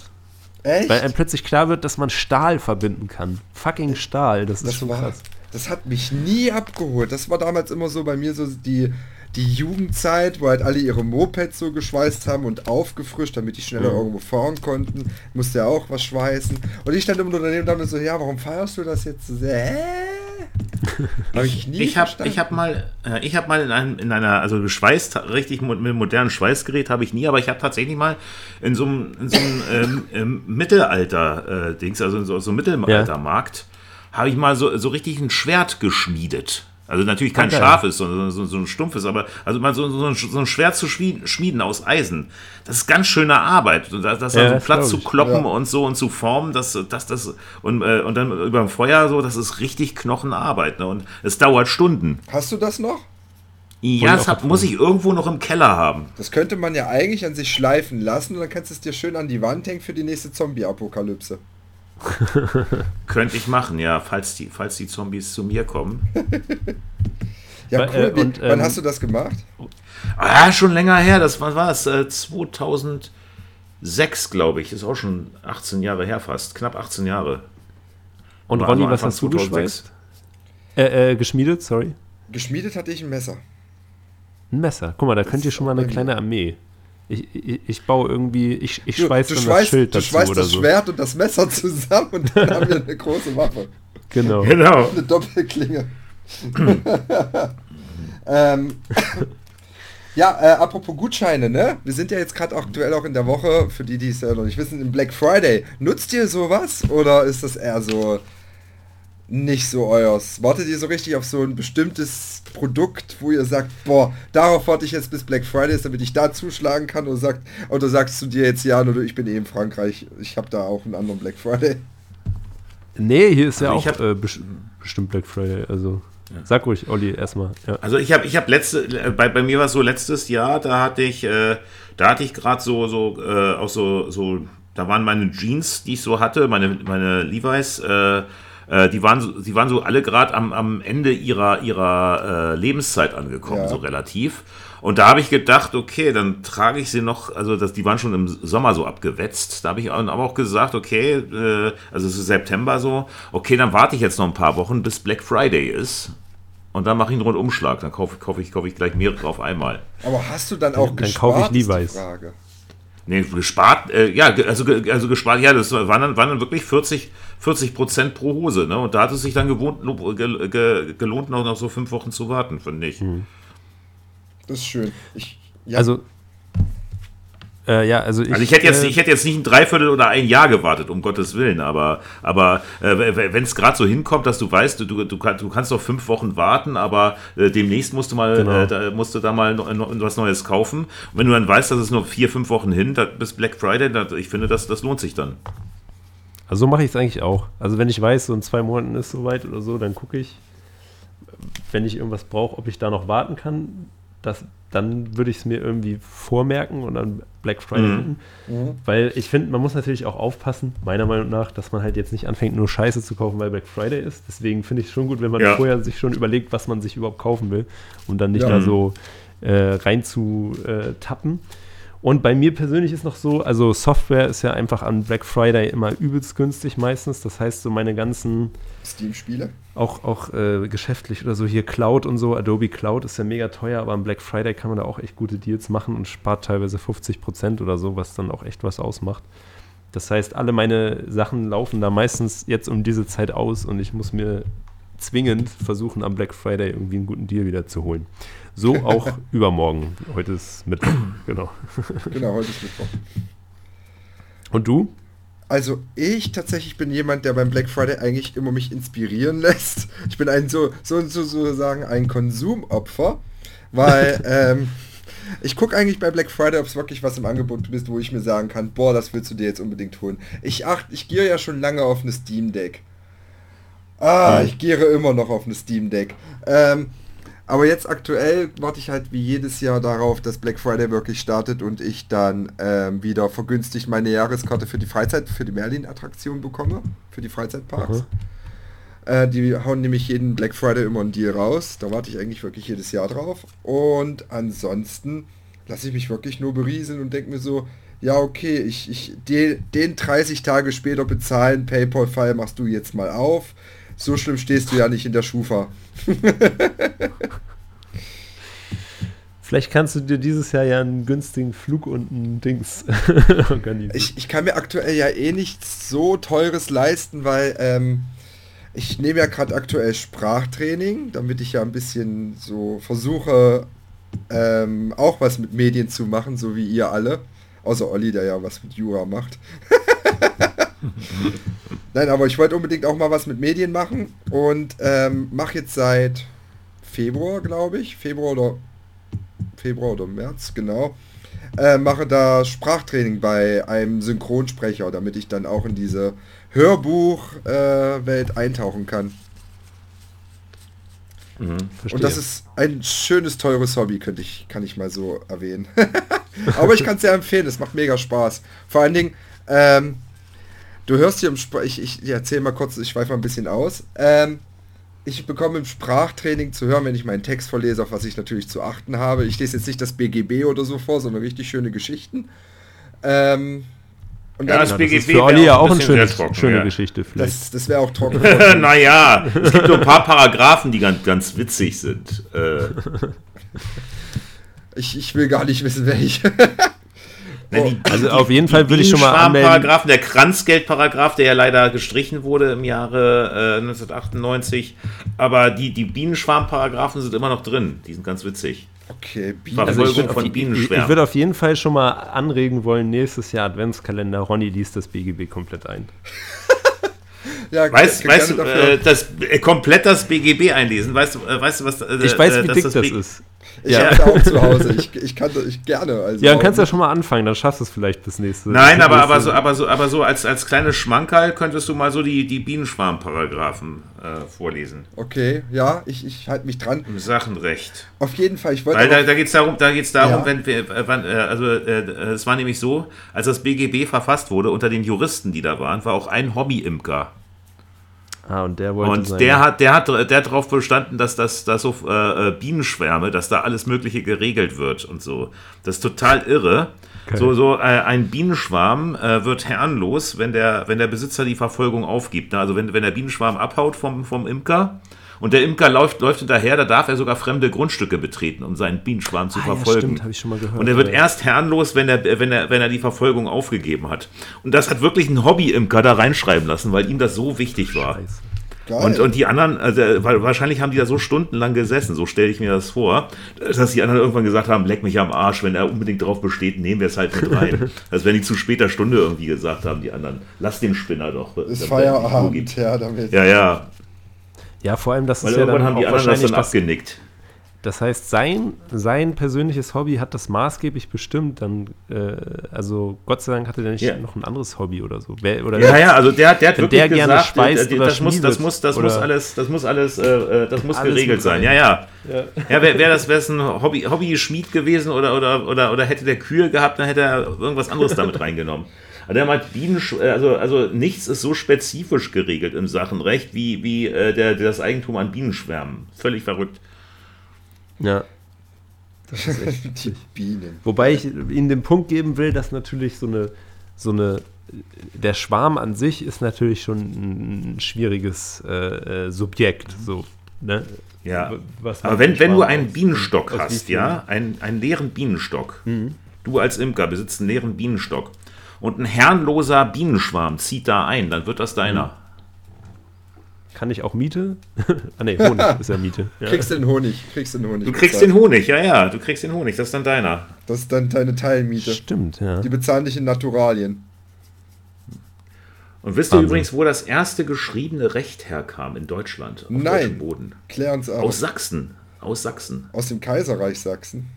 Echt?
Weil einem plötzlich klar wird, dass man Stahl verbinden kann. Fucking Stahl, das, das ist schon
war,
krass.
Das hat mich nie abgeholt. Das war damals immer so bei mir so die die Jugendzeit, wo halt alle ihre Mopeds so geschweißt haben und aufgefrischt, damit die schneller mhm. irgendwo fahren konnten. Musste ja auch was schweißen. Und ich stand immer nur daneben und so, ja, warum feierst du das jetzt so sehr?
Hab ich nie ich habe ich habe mal äh, ich habe mal in, einem, in einer also geschweißt richtig mit einem modernen Schweißgerät habe ich nie aber ich habe tatsächlich mal in so einem, in so einem ähm, ähm, Mittelalter äh, also in so, so Mittelaltermarkt ja. habe ich mal so so richtig ein Schwert geschmiedet also natürlich kein okay. scharfes, sondern so, so, ein stumpfes, aber also mal so, so, ein, so ein Schwert zu schmieden aus Eisen, das ist ganz schöne Arbeit. Das, das ja, so Platz zu kloppen ja. und so und zu formen, das, das, das und, äh, und dann über dem Feuer so, das ist richtig Knochenarbeit. Ne? Und es dauert Stunden.
Hast du das noch?
Ja, das hat, muss ich irgendwo noch im Keller haben.
Das könnte man ja eigentlich an sich schleifen lassen und dann kannst du es dir schön an die Wand hängen für die nächste Zombie-Apokalypse.
Könnte ich machen, ja, falls die, falls die Zombies zu mir kommen.
ja, cool. Äh, und, Wann ähm, hast du das gemacht?
Ah, schon länger her. Das war, war es, äh, 2006, glaube ich. Ist auch schon 18 Jahre her fast. Knapp 18 Jahre.
Und Ronny, was hast du geschweißt? Äh, äh, geschmiedet, sorry.
Geschmiedet hatte ich ein Messer.
Ein Messer. Guck mal, da das könnt ihr schon mal eine kleine Armee. Ich, ich, ich, baue irgendwie, ich, ich schweiß
du, du dann schweißt, das Schild dazu Du schweißt das so. Schwert und das Messer zusammen und dann haben wir eine große Waffe.
Genau.
genau.
Eine Doppelklinge. ähm, ja, äh, apropos Gutscheine, ne? Wir sind ja jetzt gerade aktuell auch in der Woche, für die, die es ja noch nicht wissen, im Black Friday. Nutzt ihr sowas oder ist das eher so nicht so euers? Wartet ihr so richtig auf so ein bestimmtes Produkt, wo ihr sagt, boah, darauf warte ich jetzt bis Black Friday ist, damit ich da zuschlagen kann oder sagt, oder sagst du dir jetzt ja, oder ich bin eh in Frankreich, ich habe da auch einen anderen Black Friday?
Nee, hier ist ja also auch hab, äh, bestimmt Black Friday, also ja. Sag ruhig, Olli, erstmal.
Ja. Also ich habe ich hab letzte, äh, bei, bei mir war es so letztes Jahr, da hatte ich, äh, da hatte ich gerade so, so, äh, auch so, so, da waren meine Jeans, die ich so hatte, meine, meine Levi's, äh, äh, die, waren so, die waren so alle gerade am, am Ende ihrer, ihrer äh, Lebenszeit angekommen, ja. so relativ. Und da habe ich gedacht, okay, dann trage ich sie noch, also das, die waren schon im Sommer so abgewetzt. Da habe ich aber auch gesagt, okay, äh, also es ist September so, okay, dann warte ich jetzt noch ein paar Wochen, bis Black Friday ist. Und dann mache ich einen Rundumschlag. Dann kaufe, kaufe, ich, kaufe ich gleich mehrere auf einmal.
Aber hast du dann auch dann
gespart? Dann kaufe ich Levi's.
Frage.
Nee, gespart, äh, ja, also, also gespart, ja, das waren dann, waren dann wirklich 40, 40 Prozent pro Hose, ne? Und da hat es sich dann gewohnt, ge, ge, gelohnt, noch, noch so fünf Wochen zu warten, finde ich. Hm.
Das ist schön. Ich,
ja. Also, Äh, ja, also ich,
also ich hätte jetzt,
äh,
ich hätte jetzt nicht ein Dreiviertel oder ein Jahr gewartet, um Gottes Willen, aber, aber äh, wenn es gerade so hinkommt, dass du weißt, du, du, du, kannst noch fünf Wochen warten, aber äh, demnächst musst du mal, genau. Äh, da, musst du da mal noch, noch, was Neues kaufen. Und wenn du dann weißt, dass es nur vier, fünf Wochen hin, da, bis Black Friday, da, ich finde, das, das lohnt sich dann.
Also so mache ich es eigentlich auch. Also wenn ich weiß, so in zwei Monaten ist soweit oder so, dann gucke ich, wenn ich irgendwas brauche, ob ich da noch warten kann. Das, dann würde ich es mir irgendwie vormerken und dann Black Friday mhm. finden. Mhm. Weil ich finde, man muss natürlich auch aufpassen, meiner Meinung nach, dass man halt jetzt nicht anfängt, nur Scheiße zu kaufen, weil Black Friday ist. Deswegen finde ich es schon gut, wenn man ja. vorher sich schon überlegt, was man sich überhaupt kaufen will und dann nicht ja. da so äh, rein zu äh, tappen. Und bei mir persönlich ist noch so, also Software ist ja einfach an Black Friday immer übelst günstig meistens. Das heißt, so meine ganzen
Steam-Spiele?
Auch, auch äh, geschäftlich oder so hier Cloud und so. Adobe Cloud ist ja mega teuer, aber am Black Friday kann man da auch echt gute Deals machen und spart teilweise 50 Prozent oder so, was dann auch echt was ausmacht. Das heißt, alle meine Sachen laufen da meistens jetzt um diese Zeit aus und ich muss mir zwingend versuchen, am Black Friday irgendwie einen guten Deal wieder zu holen. So auch übermorgen. Heute ist Mittwoch, genau.
Genau, heute ist Mittwoch.
Und du?
Also ich tatsächlich bin jemand, der beim Black Friday eigentlich immer mich inspirieren lässt. Ich bin ein so, so, so, so sagen, ein Konsumopfer, weil ähm, ich gucke eigentlich bei Black Friday, ob es wirklich was im Angebot ist, wo ich mir sagen kann, boah, das willst du dir jetzt unbedingt holen. Ich acht, ich gehe ja schon lange auf eine Steam Deck. Ah, ich gehe immer noch auf eine Steam Deck. Ähm, aber jetzt aktuell warte ich halt wie jedes Jahr darauf, dass Black Friday wirklich startet und ich dann ähm, wieder vergünstigt meine Jahreskarte für die Freizeit, für die Merlin-Attraktion bekomme, für die Freizeitparks. Äh, die hauen nämlich jeden Black Friday immer einen Deal raus. Da warte ich eigentlich wirklich jedes Jahr drauf. Und ansonsten lasse ich mich wirklich nur berieseln und denke mir so, ja okay, ich, ich den, den 30 Tage später bezahlen, PayPal-File machst du jetzt mal auf so schlimm stehst du ja nicht in der Schufa.
Vielleicht kannst du dir dieses Jahr ja einen günstigen Flug und ein Dings
organisieren. Ich, ich kann mir aktuell ja eh nichts so teures leisten, weil ähm, ich nehme ja gerade aktuell Sprachtraining, damit ich ja ein bisschen so versuche, ähm, auch was mit Medien zu machen, so wie ihr alle. Außer Olli, der ja was mit Jura macht. Nein, aber ich wollte unbedingt auch mal was mit Medien machen und ähm, mache jetzt seit Februar, glaube ich, Februar oder Februar oder März, genau, äh, mache da Sprachtraining bei einem Synchronsprecher, damit ich dann auch in diese Hörbuchwelt äh, eintauchen kann. Mhm, und das ist ein schönes, teures Hobby, könnte ich, kann ich mal so erwähnen. Aber ich kann es sehr empfehlen, es macht mega Spaß. Vor allen Dingen, ähm, Du hörst hier im Spr ich, ich erzähle mal kurz, ich schweife mal ein bisschen aus. Ähm, ich bekomme im Sprachtraining zu hören, wenn ich meinen Text vorlese, auf was ich natürlich zu achten habe. Ich lese jetzt nicht das BGB oder so vor, sondern richtig schöne Geschichten. Ähm,
und ja, das, BGB das ist für Olli ja auch eine schöne, trocken, schöne ja. Geschichte
vielleicht. Das, das wäre auch trocken.
naja, es gibt nur ein paar Paragraphen, die ganz, ganz witzig sind. Äh.
ich, ich will gar nicht wissen, welche.
Oh. also auf jeden Fall würde ich schon mal anmelden.
Der Kranzgeldparagraph, der ja leider gestrichen wurde im Jahre äh, 1998. Aber die, die Bienenschwarmparagraphen sind immer noch drin. Die sind ganz witzig.
Okay, Bienen. Also ich von auf, würde auf jeden Fall schon mal anregen wollen, nächstes Jahr Adventskalender. Ronny liest das BGB komplett ein.
ja, weißt, weißt du, äh, das, äh, komplett das BGB einlesen, weißt du, äh, weißt du was? Äh,
ich weiß, wie dick das, das ist.
Ich ja. habe auch zu Hause. Ich, ich kann ich gerne.
Also ja, dann kannst du ja schon mal anfangen, dann schaffst du es vielleicht bis nächste.
Nein, aber, aber so, aber so, aber so als, als kleines Schmankerl könntest du mal so die, die Bienenschwarm-Paragraphen äh, vorlesen.
Okay, ja, ich, ich halte mich dran.
Im Sachenrecht.
Auf jeden Fall, ich wollte.
Weil da, da geht es darum, da geht's darum, ja. wenn wir, äh, wann, äh, also äh, es war nämlich so, als das BGB verfasst wurde, unter den Juristen, die da waren, war auch ein Hobby-Imker.
Ah, und der wollte
Und der hat, der hat, der hat darauf bestanden, dass das, dass so äh, äh, Bienenschwärme, dass da alles Mögliche geregelt wird und so. Das ist total irre. Okay. So, so äh, ein Bienenschwarm äh, wird herrenlos, wenn der, wenn der Besitzer die Verfolgung aufgibt. Ne? Also wenn, wenn der Bienenschwarm abhaut vom, vom Imker, und der Imker läuft, läuft hinterher, da darf er sogar fremde Grundstücke betreten, um seinen Bienenschwarm zu ah, verfolgen. Ja, stimmt, ich schon mal gehört. Und er wird ja. erst herrenlos, wenn er, wenn, er, wenn er die Verfolgung aufgegeben hat. Und das hat wirklich ein Hobby-Imker da reinschreiben lassen, weil ihm das so wichtig war. Scheiße. Und, und die anderen, also, weil wahrscheinlich haben die da so stundenlang gesessen, so stelle ich mir das vor, dass die anderen irgendwann gesagt haben, leck mich am Arsch, wenn er unbedingt drauf besteht, nehmen wir es halt mit rein. das wenn die zu später Stunde irgendwie gesagt haben, die anderen, lass den Spinner doch.
Ist Feierabend, ja, damit.
Ja, ja.
Ja, vor allem, das
weil
ist ja dann
haben die anderen das dann abgenickt.
Das heißt, sein, sein persönliches Hobby hat das maßgeblich bestimmt. Dann, äh, also Gott sei Dank hatte der nicht ja. noch ein anderes Hobby oder so. Wer, oder
ja, ja, also der, der hat wirklich der gerne gesagt, schweißt der, das, muss, das muss, das muss alles, das muss alles, äh, äh das muss alles geregelt sein. Ja, ja. Ja, ja wäre wär das wär's ein Hobby, Hobby-Schmied gewesen oder, oder, oder, oder hätte der Kühe gehabt, dann hätte er irgendwas anderes damit reingenommen. Aber der meint, Bienen, also, also nichts ist so spezifisch geregelt im Sachenrecht wie, wie äh, der, das Eigentum an Bienenschwärmen. Völlig verrückt.
Ja. Das ist echt Die Bienen. Wobei ich Ihnen den Punkt geben will, dass natürlich so eine, so eine der Schwarm an sich ist natürlich schon ein schwieriges äh, äh Subjekt. So, ne?
Ja, aber wenn, wenn du einen Bienenstock aus, hast, ja, einen, einen leeren Bienenstock, mhm. du als Imker besitzt einen leeren Bienenstock und ein herrenloser Bienenschwarm zieht da ein, dann wird das deiner. Mhm.
Kann ich auch Miete? ah ne, Honig ist ja Miete. Ja.
Kriegst den Honig, kriegst den Honig.
Du kriegst bezahlt. den Honig, ja, ja, du kriegst den Honig, das ist dann deiner.
Das ist dann deine Teilmiete.
Stimmt, ja.
Die bezahlen dich in Naturalien.
Und wisst ihr übrigens, wo das erste geschriebene Recht herkam in Deutschland?
Auf Nein. Boden?
Klären's aus. Aus Sachsen. Aus Sachsen.
Aus dem Kaiserreich Sachsen.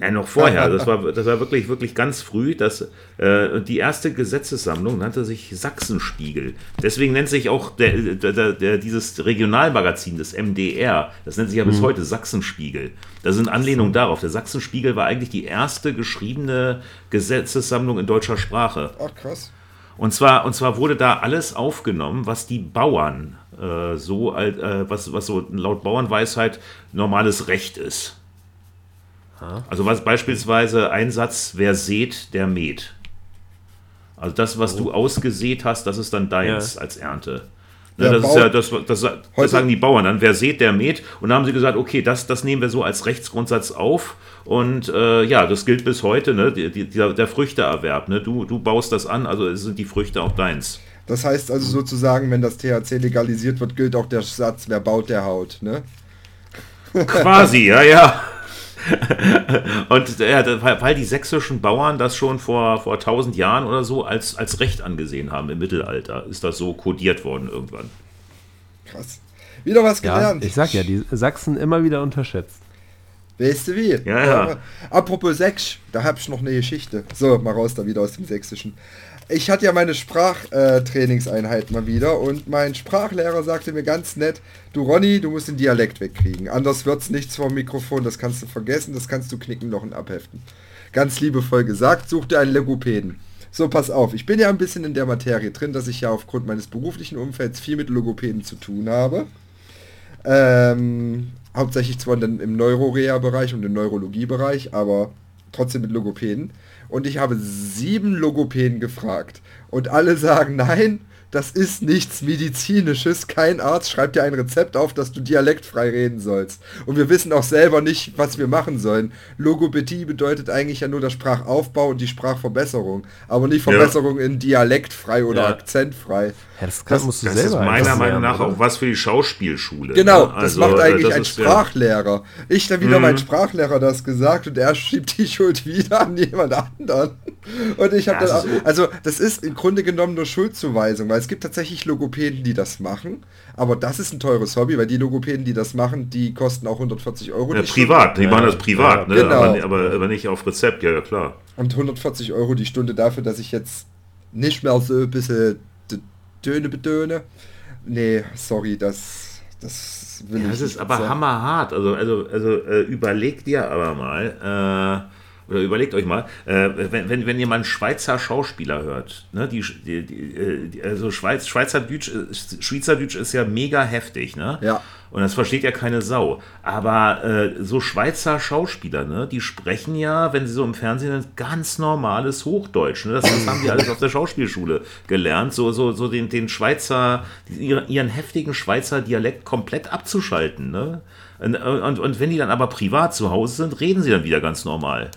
Nein, noch vorher. Das war, das war wirklich, wirklich ganz früh. Das, äh, die erste Gesetzessammlung nannte sich Sachsenspiegel. Deswegen nennt sich auch der, der, der, dieses Regionalmagazin des MDR, das nennt sich ja bis mhm. heute Sachsenspiegel. Das sind Anlehnungen darauf. Der Sachsenspiegel war eigentlich die erste geschriebene Gesetzessammlung in deutscher Sprache.
Ach, krass.
Und zwar, und zwar wurde da alles aufgenommen, was die Bauern äh, so, äh, was, was so laut Bauernweisheit normales Recht ist. Also was beispielsweise ein Satz, wer sät, der mäht. Also das, was oh. du ausgesät hast, das ist dann deins ja. als Ernte. Ne, das, ist ja, das, das, das, sagen die Bauern dann, wer sät, der mäht. Und dann haben sie gesagt, okay, das, das nehmen wir so als Rechtsgrundsatz auf. Und äh, ja, das gilt bis heute, ne? Die, die, der Früchteerwerb. Ne? Du, du baust das an, also sind die Früchte auch deins.
Das heißt also sozusagen, wenn das THC legalisiert wird, gilt auch der Satz, wer baut, der haut, ne?
Quasi, ja, ja. und ja, weil die sächsischen Bauern das schon vor, vor 1000 Jahren oder so als, als Recht angesehen haben im Mittelalter, ist das so kodiert worden irgendwann.
Krass. Wieder was gelernt.
Ja, ich sag ja, die Sachsen immer wieder unterschätzt.
Weißt du wie?
Ja, ja.
Apropos Sächsch, da hab ich noch eine Geschichte. So, mal raus da wieder aus dem Sächsischen ich hatte ja meine Sprachtrainingseinheit mal wieder und mein Sprachlehrer sagte mir ganz nett, du Ronny, du musst den Dialekt wegkriegen. Anders wird's nichts vom Mikrofon, das kannst du vergessen, das kannst du knicken, noch abheften. Ganz liebevoll gesagt, such dir einen Logopäden. So, pass auf, ich bin ja ein bisschen in der Materie drin, dass ich ja aufgrund meines beruflichen Umfelds viel mit Logopäden zu tun habe. Ähm, hauptsächlich zwar im Neurorea-Bereich und im Neurologie-Bereich, aber trotzdem mit Logopäden. Und ich habe sieben Logopäden gefragt. Und alle sagen, nein, das ist nichts Medizinisches. Kein Arzt schreibt dir ein Rezept auf, dass du dialektfrei reden sollst. Und wir wissen auch selber nicht, was wir machen sollen. Logopädie bedeutet eigentlich ja nur der Sprachaufbau und die Sprachverbesserung. Aber nicht Verbesserung ja. in dialektfrei oder ja. akzentfrei.
Ja, das, das, musst du
das
selber
ist meiner Meinung nach auch was für die Schauspielschule.
Genau, ne? also, das macht eigentlich das ein Sprachlehrer. Ich dann wieder mhm. mein Sprachlehrer das gesagt und er schiebt die Schuld wieder an jemand anderen. Und ich habe ja, dann auch, also das ist im Grunde genommen nur Schuldzuweisung, weil es gibt tatsächlich Logopäden, die das machen, aber das ist ein teures Hobby, weil die Logopäden, die das machen, die kosten auch 140 Euro.
Ja, privat, die machen das privat, ne? genau. aber, aber, aber nicht auf Rezept, ja, ja klar.
Und 140 Euro die Stunde dafür, dass ich jetzt nicht mehr so ein bisschen Töne betöne. Nee, sorry, das, das
will ja, ich Das ist aber sagen. hammerhart. Also, also, also äh, überleg dir aber mal, äh, oder überlegt euch mal, äh, wenn, wenn, wenn ihr mal einen Schweizer Schauspieler hört, ne, die, die, die, also Schweiz, Schweizerdeutsch, Schweizerdeutsch ist ja mega heftig, ne?
Ja.
Und das versteht ja keine Sau. Aber äh, so Schweizer Schauspieler, ne, die sprechen ja, wenn sie so im Fernsehen sind, ganz normales Hochdeutsch. Ne? Das, das haben die alles auf der Schauspielschule gelernt, so, so, so den, den Schweizer, ihren, ihren heftigen Schweizer Dialekt komplett abzuschalten. Ne? Und, und, und wenn die dann aber privat zu Hause sind, reden sie dann wieder ganz normal.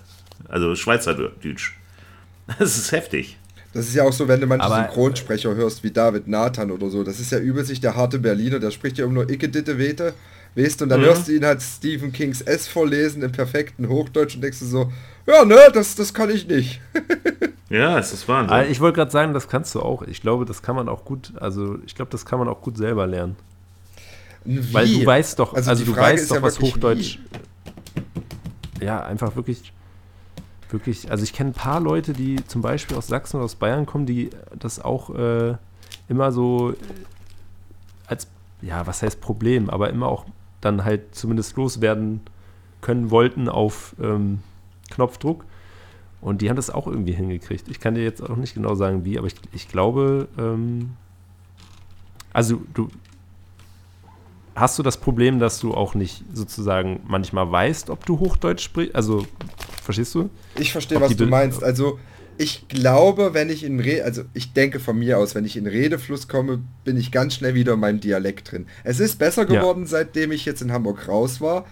Also Schweizerdeutsch. Das ist heftig.
Das ist ja auch so, wenn du manche aber, Synchronsprecher hörst, wie David Nathan oder so. Das ist ja über sich der harte Berliner, der spricht ja immer nur Icke Ditte Wete, weißt und dann mhm. hörst du ihn halt Stephen Kings S vorlesen im perfekten Hochdeutsch und denkst du so, ja, ne, das, das kann ich nicht.
ja, es ist Wahnsinn.
Aber ich wollte gerade sagen, das kannst du auch. Ich glaube, das kann man auch gut, also ich glaube, das kann man auch gut selber lernen. Wie? Weil du weißt doch, also, also du weißt doch, ja was Hochdeutsch. Wie? Ja, einfach wirklich, wirklich. Also ich kenne ein paar Leute, die zum Beispiel aus Sachsen oder aus Bayern kommen, die das auch äh, immer so als, ja, was heißt Problem, aber immer auch dann halt zumindest loswerden können wollten auf ähm, Knopfdruck. Und die haben das auch irgendwie hingekriegt. Ich kann dir jetzt auch nicht genau sagen, wie, aber ich, ich glaube, ähm, also du hast du das Problem, dass du auch nicht sozusagen manchmal weißt, ob du Hochdeutsch sprichst? Also, verstehst du?
Ich verstehe, was du meinst. Also, ich glaube, wenn ich in Re also ich denke von mir aus, wenn ich in Redefluss komme, bin ich ganz schnell wieder in meinem Dialekt drin. Es ist besser geworden, ja. seitdem ich jetzt in Hamburg raus war,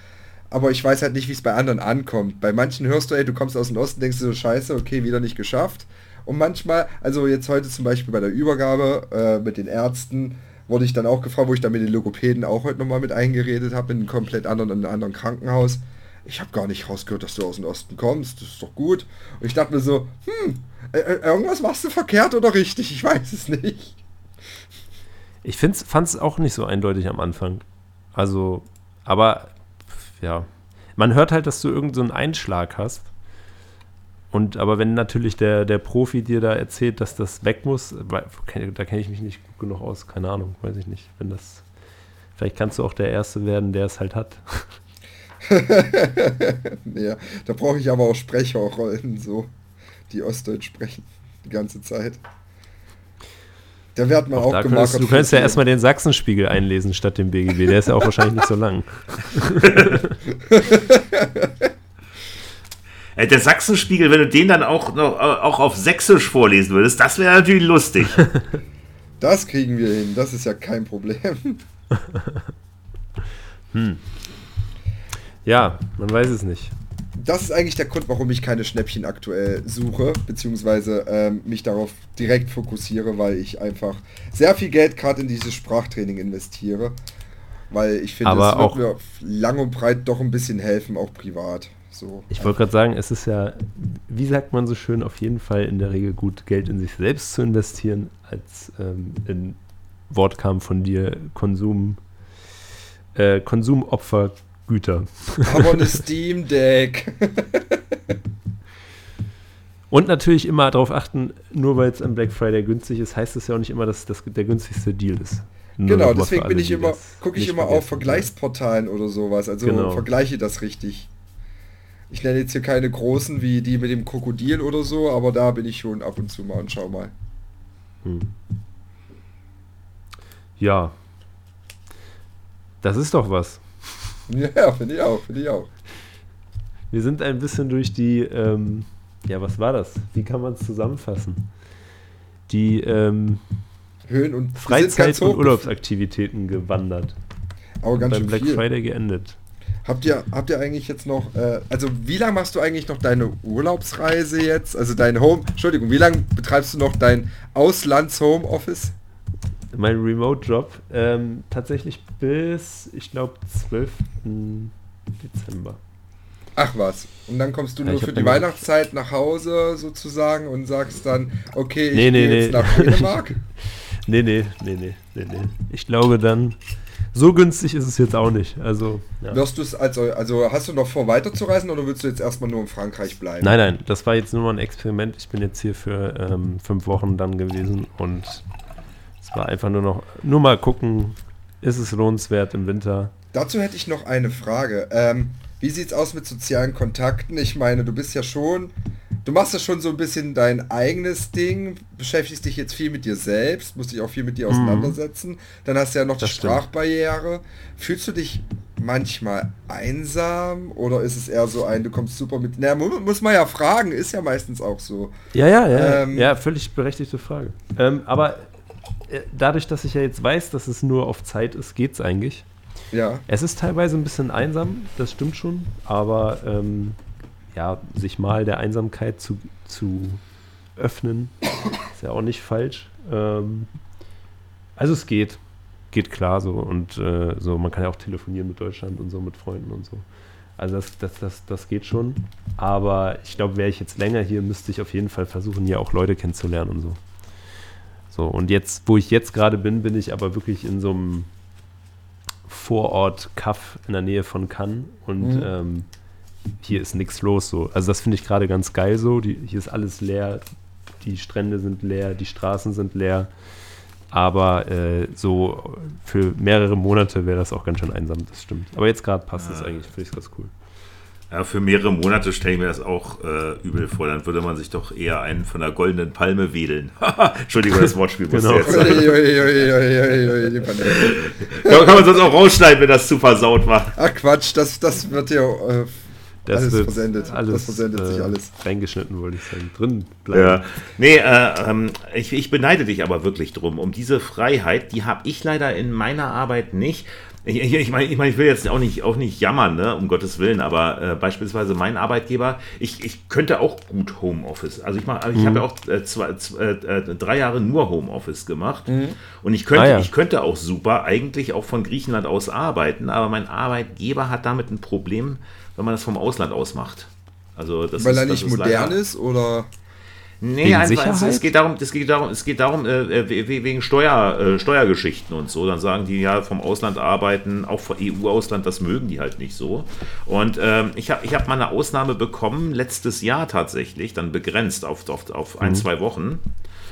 aber ich weiß halt nicht, wie es bei anderen ankommt. Bei manchen hörst du, ey, du kommst aus dem Osten, denkst du so, scheiße, okay, wieder nicht geschafft. Und manchmal, also jetzt heute zum Beispiel bei der Übergabe äh, mit den Ärzten, wurde ich dann auch gefragt, wo ich dann mit den Logopäden auch heute nochmal mit eingeredet habe, in einem komplett anderen, in einem anderen Krankenhaus. Ich habe gar nicht rausgehört, dass du aus dem Osten kommst, das ist doch gut. Und ich dachte mir so, hm, äh, äh irgendwas machst du verkehrt oder richtig, ich weiß es nicht.
Ich fand es auch nicht so eindeutig am Anfang. Also, aber ja. Man hört halt, dass du irgendeinen so Einschlag hast. Und aber wenn natürlich der, der Profi dir da erzählt, dass das weg muss, da kenne ich mich nicht gut genug aus, keine Ahnung, weiß ich nicht. Wenn das. Vielleicht kannst du auch der Erste werden, der es halt hat.
ja, da brauche ich aber auch Sprecherrollen, so, die Ostdeutsch sprechen, die ganze Zeit.
Der wird man auch, auch gemarkert. du könntest ja erstmal den Sachsenspiegel einlesen statt dem BGB. Der ist ja auch wahrscheinlich nicht so lang.
Der Sachsenspiegel, wenn du den dann auch, noch, auch auf Sächsisch vorlesen würdest, das wäre natürlich lustig.
Das kriegen wir hin, das ist ja kein Problem.
Hm. Ja, man weiß es nicht
das ist eigentlich der Grund, warum ich keine Schnäppchen aktuell suche, beziehungsweise ähm, mich darauf direkt fokussiere, weil ich einfach sehr viel Geld gerade in dieses Sprachtraining investiere. Weil ich finde,
es wird
mir lang und breit doch ein bisschen helfen, auch privat. So.
Ich wollte gerade sagen, es ist ja, wie sagt man so schön, auf jeden Fall in der Regel gut, Geld in sich selbst zu investieren, als ähm, in Wort kam von dir, Konsum, äh, Konsumopfer Güter.
Aber eine Steam Deck.
Und natürlich immer darauf achten, nur weil es am Black Friday günstig ist, heißt es ja auch nicht immer, dass das der günstigste Deal ist.
Nur genau, deswegen bin ich immer, gucke ich immer auf Vergleichsportalen oder sowas. Also genau. vergleiche das richtig. Ich nenne jetzt hier keine großen wie die mit dem Krokodil oder so, aber da bin ich schon ab und zu mal und schau mal. Hm.
Ja. Das ist doch was.
Ja, finde ich auch, finde ich auch.
Wir sind ein bisschen durch die, ähm, ja, was war das? Wie kann man es zusammenfassen? Die ähm,
Höhen und
Freizeit- und Urlaubsaktivitäten gewandert.
Aber ganz
beim
schön
Black
viel.
Friday geendet.
Habt ihr, habt ihr eigentlich jetzt noch, äh, also wie lange machst du eigentlich noch deine Urlaubsreise jetzt? Also dein Home, Entschuldigung, wie lange betreibst du noch dein Auslands-Homeoffice?
mein Remote-Job ähm, tatsächlich bis, ich glaube, 12. Dezember.
Ach was. Und dann kommst du ja, nur für die Weihnachtszeit nach Hause sozusagen und sagst dann, okay, ich
nee, nee, gehe
nee. jetzt nach Dänemark.
nee, nee, nee, nee, nee, nee. Ich glaube dann, so günstig ist es jetzt auch nicht. Also,
ja. Wirst du es, also, also hast du noch vor weiterzureisen oder willst du jetzt erstmal nur in Frankreich bleiben?
Nein, nein, das war jetzt nur mal ein Experiment. Ich bin jetzt hier für ähm, fünf Wochen dann gewesen und war einfach nur noch, nur mal gucken, ist es lohnenswert im Winter?
Dazu hätte ich noch eine Frage. Ähm, wie es aus mit sozialen Kontakten? Ich meine, du bist ja schon, du machst ja schon so ein bisschen dein eigenes Ding, beschäftigst dich jetzt viel mit dir selbst, musst dich auch viel mit dir mhm. auseinandersetzen. Dann hast du ja noch das die stimmt. Sprachbarriere. Fühlst du dich manchmal einsam oder ist es eher so ein, du kommst super mit. Na, muss man ja fragen, ist ja meistens auch so.
Ja, ja, ja. Ähm, ja, völlig berechtigte Frage. Ähm, aber äh, dadurch, dass ich ja jetzt weiß, dass es nur auf Zeit ist, geht es eigentlich.
Ja.
Es ist teilweise ein bisschen einsam, das stimmt schon, aber ähm, ja, sich mal der Einsamkeit zu, zu öffnen, Ist ja auch nicht falsch. Ähm, also es geht. Geht klar so. Und äh, so, man kann ja auch telefonieren mit Deutschland und so, mit Freunden und so. Also das, das, das, das geht schon. Aber ich glaube, wäre ich jetzt länger hier, müsste ich auf jeden Fall versuchen, hier auch Leute kennenzulernen und so. So, und jetzt, wo ich jetzt gerade bin, bin ich aber wirklich in so einem Vorort Kaff in der Nähe von Cannes und mhm. ähm, hier ist nichts los so. Also das finde ich gerade ganz geil so. Die, hier ist alles leer, die Strände sind leer, die Straßen sind leer. Aber äh, so für mehrere Monate wäre das auch ganz schön einsam, das stimmt. Aber jetzt gerade passt es ja. eigentlich, finde ich ganz cool.
Ja, für mehrere Monate stelle ich mir das auch äh, übel vor. Dann würde man sich doch eher einen von der goldenen Palme wedeln. Entschuldigung, das Wortspiel genau. jetzt sein. kann man sonst auch rausschneiden, wenn das zu versaut war.
Ach Quatsch, das, das wird ja äh, das alles versendet.
Alles,
das
versendet äh, sich alles. Reingeschnitten, wollte ich sagen. Drin
bleiben. Ja. Nee, äh, ähm, ich, ich beneide dich aber wirklich drum. Um diese Freiheit, die habe ich leider in meiner Arbeit nicht. Ich, ich, ich meine, ich, mein, ich will jetzt auch nicht, auch nicht jammern, ne, um Gottes Willen, aber äh, beispielsweise mein Arbeitgeber, ich, ich könnte auch gut Homeoffice. Also ich, mach, ich mhm. habe ja auch äh, zwei, zwei, äh, drei Jahre nur Homeoffice gemacht mhm. und ich könnte, ah, ja. ich könnte auch super eigentlich auch von Griechenland aus arbeiten, aber mein Arbeitgeber hat damit ein Problem, wenn man das vom Ausland aus macht. Also das
Weil ist, er nicht modern leider, ist oder?
Nee, einfach, Sicherheit? Es, geht darum, es geht darum, es geht darum äh, äh wegen Steuer, äh, Steuergeschichten und so. Dann sagen die ja vom Ausland arbeiten, auch vom EU-Ausland, das mögen die halt nicht so. Und ähm, ich habe ich hab mal eine Ausnahme bekommen, letztes Jahr tatsächlich, dann begrenzt auf, auf, auf ein, mhm. zwei Wochen.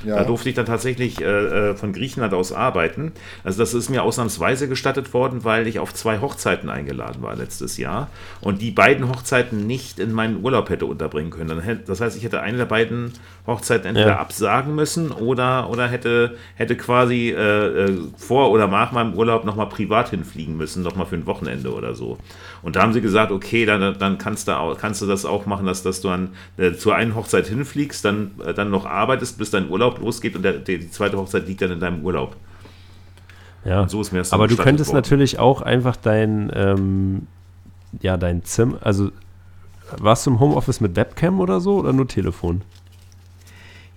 Ja. Da durfte ich dann tatsächlich äh, äh, von Griechenland aus arbeiten. Also das ist mir ausnahmsweise gestattet worden, weil ich auf zwei Hochzeiten eingeladen war letztes Jahr und die beiden Hochzeiten nicht in meinen Urlaub hätte unterbringen können. Das heißt, ich hätte eine der beiden Hochzeiten entweder ja. absagen müssen oder, oder hätte, hätte quasi äh, äh vor oder nach meinem Urlaub nochmal privat hinfliegen müssen, nochmal für ein Wochenende oder so. Und da haben sie gesagt, okay, dann, dann kannst, du auch, kannst du das auch machen, dass, dass du an, äh, zur einen Hochzeit hinfliegst, dann, äh, dann noch arbeitest, bis dein Urlaub losgeht und der, die zweite Hochzeit liegt dann in deinem Urlaub.
Ja, so ist mir das aber du könntest worden. natürlich auch einfach dein, ähm, ja, dein Zimmer, also warst du im Homeoffice mit Webcam oder so oder nur Telefon?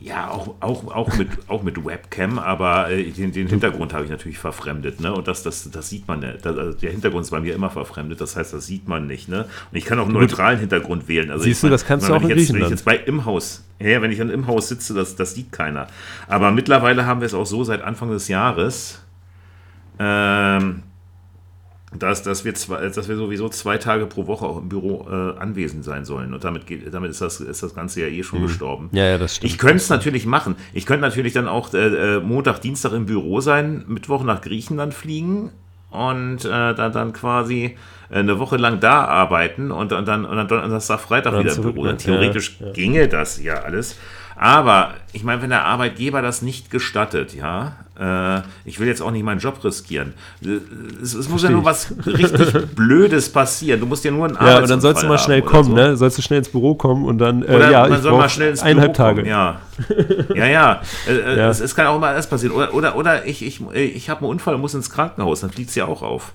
Ja, auch, auch, auch, mit, auch mit Webcam, aber äh, den, den Hintergrund habe ich natürlich verfremdet. Ne? Und das, das, das sieht man nicht. Also der Hintergrund ist bei mir immer verfremdet, das heißt, das sieht man nicht. Ne? Und ich kann auch einen neutralen Hintergrund wählen. Also
Siehst ich, du, das kannst du auch in
jetzt,
Griechenland.
Wenn ich jetzt bei im Haus, ja, wenn ich dann im Haus sitze, das, das sieht keiner. Aber mittlerweile haben wir es auch so seit Anfang des Jahres, ähm, dass, dass, wir zwei, dass wir sowieso zwei Tage pro Woche auch im Büro äh, anwesend sein sollen. Und damit, geht, damit ist, das, ist das Ganze ja eh schon mhm. gestorben.
Ja, ja, das stimmt.
Ich könnte es natürlich machen. Ich könnte natürlich dann auch äh, äh, Montag, Dienstag im Büro sein, Mittwoch nach Griechenland fliegen und äh, dann, dann quasi äh, eine Woche lang da arbeiten und, und dann und dann Donnerstag, Freitag wieder im Büro. Dann theoretisch ja, ja. ginge das ja alles. Aber ich meine, wenn der Arbeitgeber das nicht gestattet, ja, ich will jetzt auch nicht meinen Job riskieren. Es, es muss ja nur was richtig Blödes passieren. Du musst ja nur einen
Ja, und dann sollst du mal schnell kommen, so. ne? Sollst du schnell ins Büro kommen und dann,
äh, oder
ja,
man ich soll mal schnell ins
eineinhalb Büro Tage. Kommen,
ja, ja, ja. Äh, äh, ja. Es, es, kann auch mal alles passieren. Oder, oder, oder ich, ich, ich habe einen Unfall und muss ins Krankenhaus, dann fliegt es ja auch auf.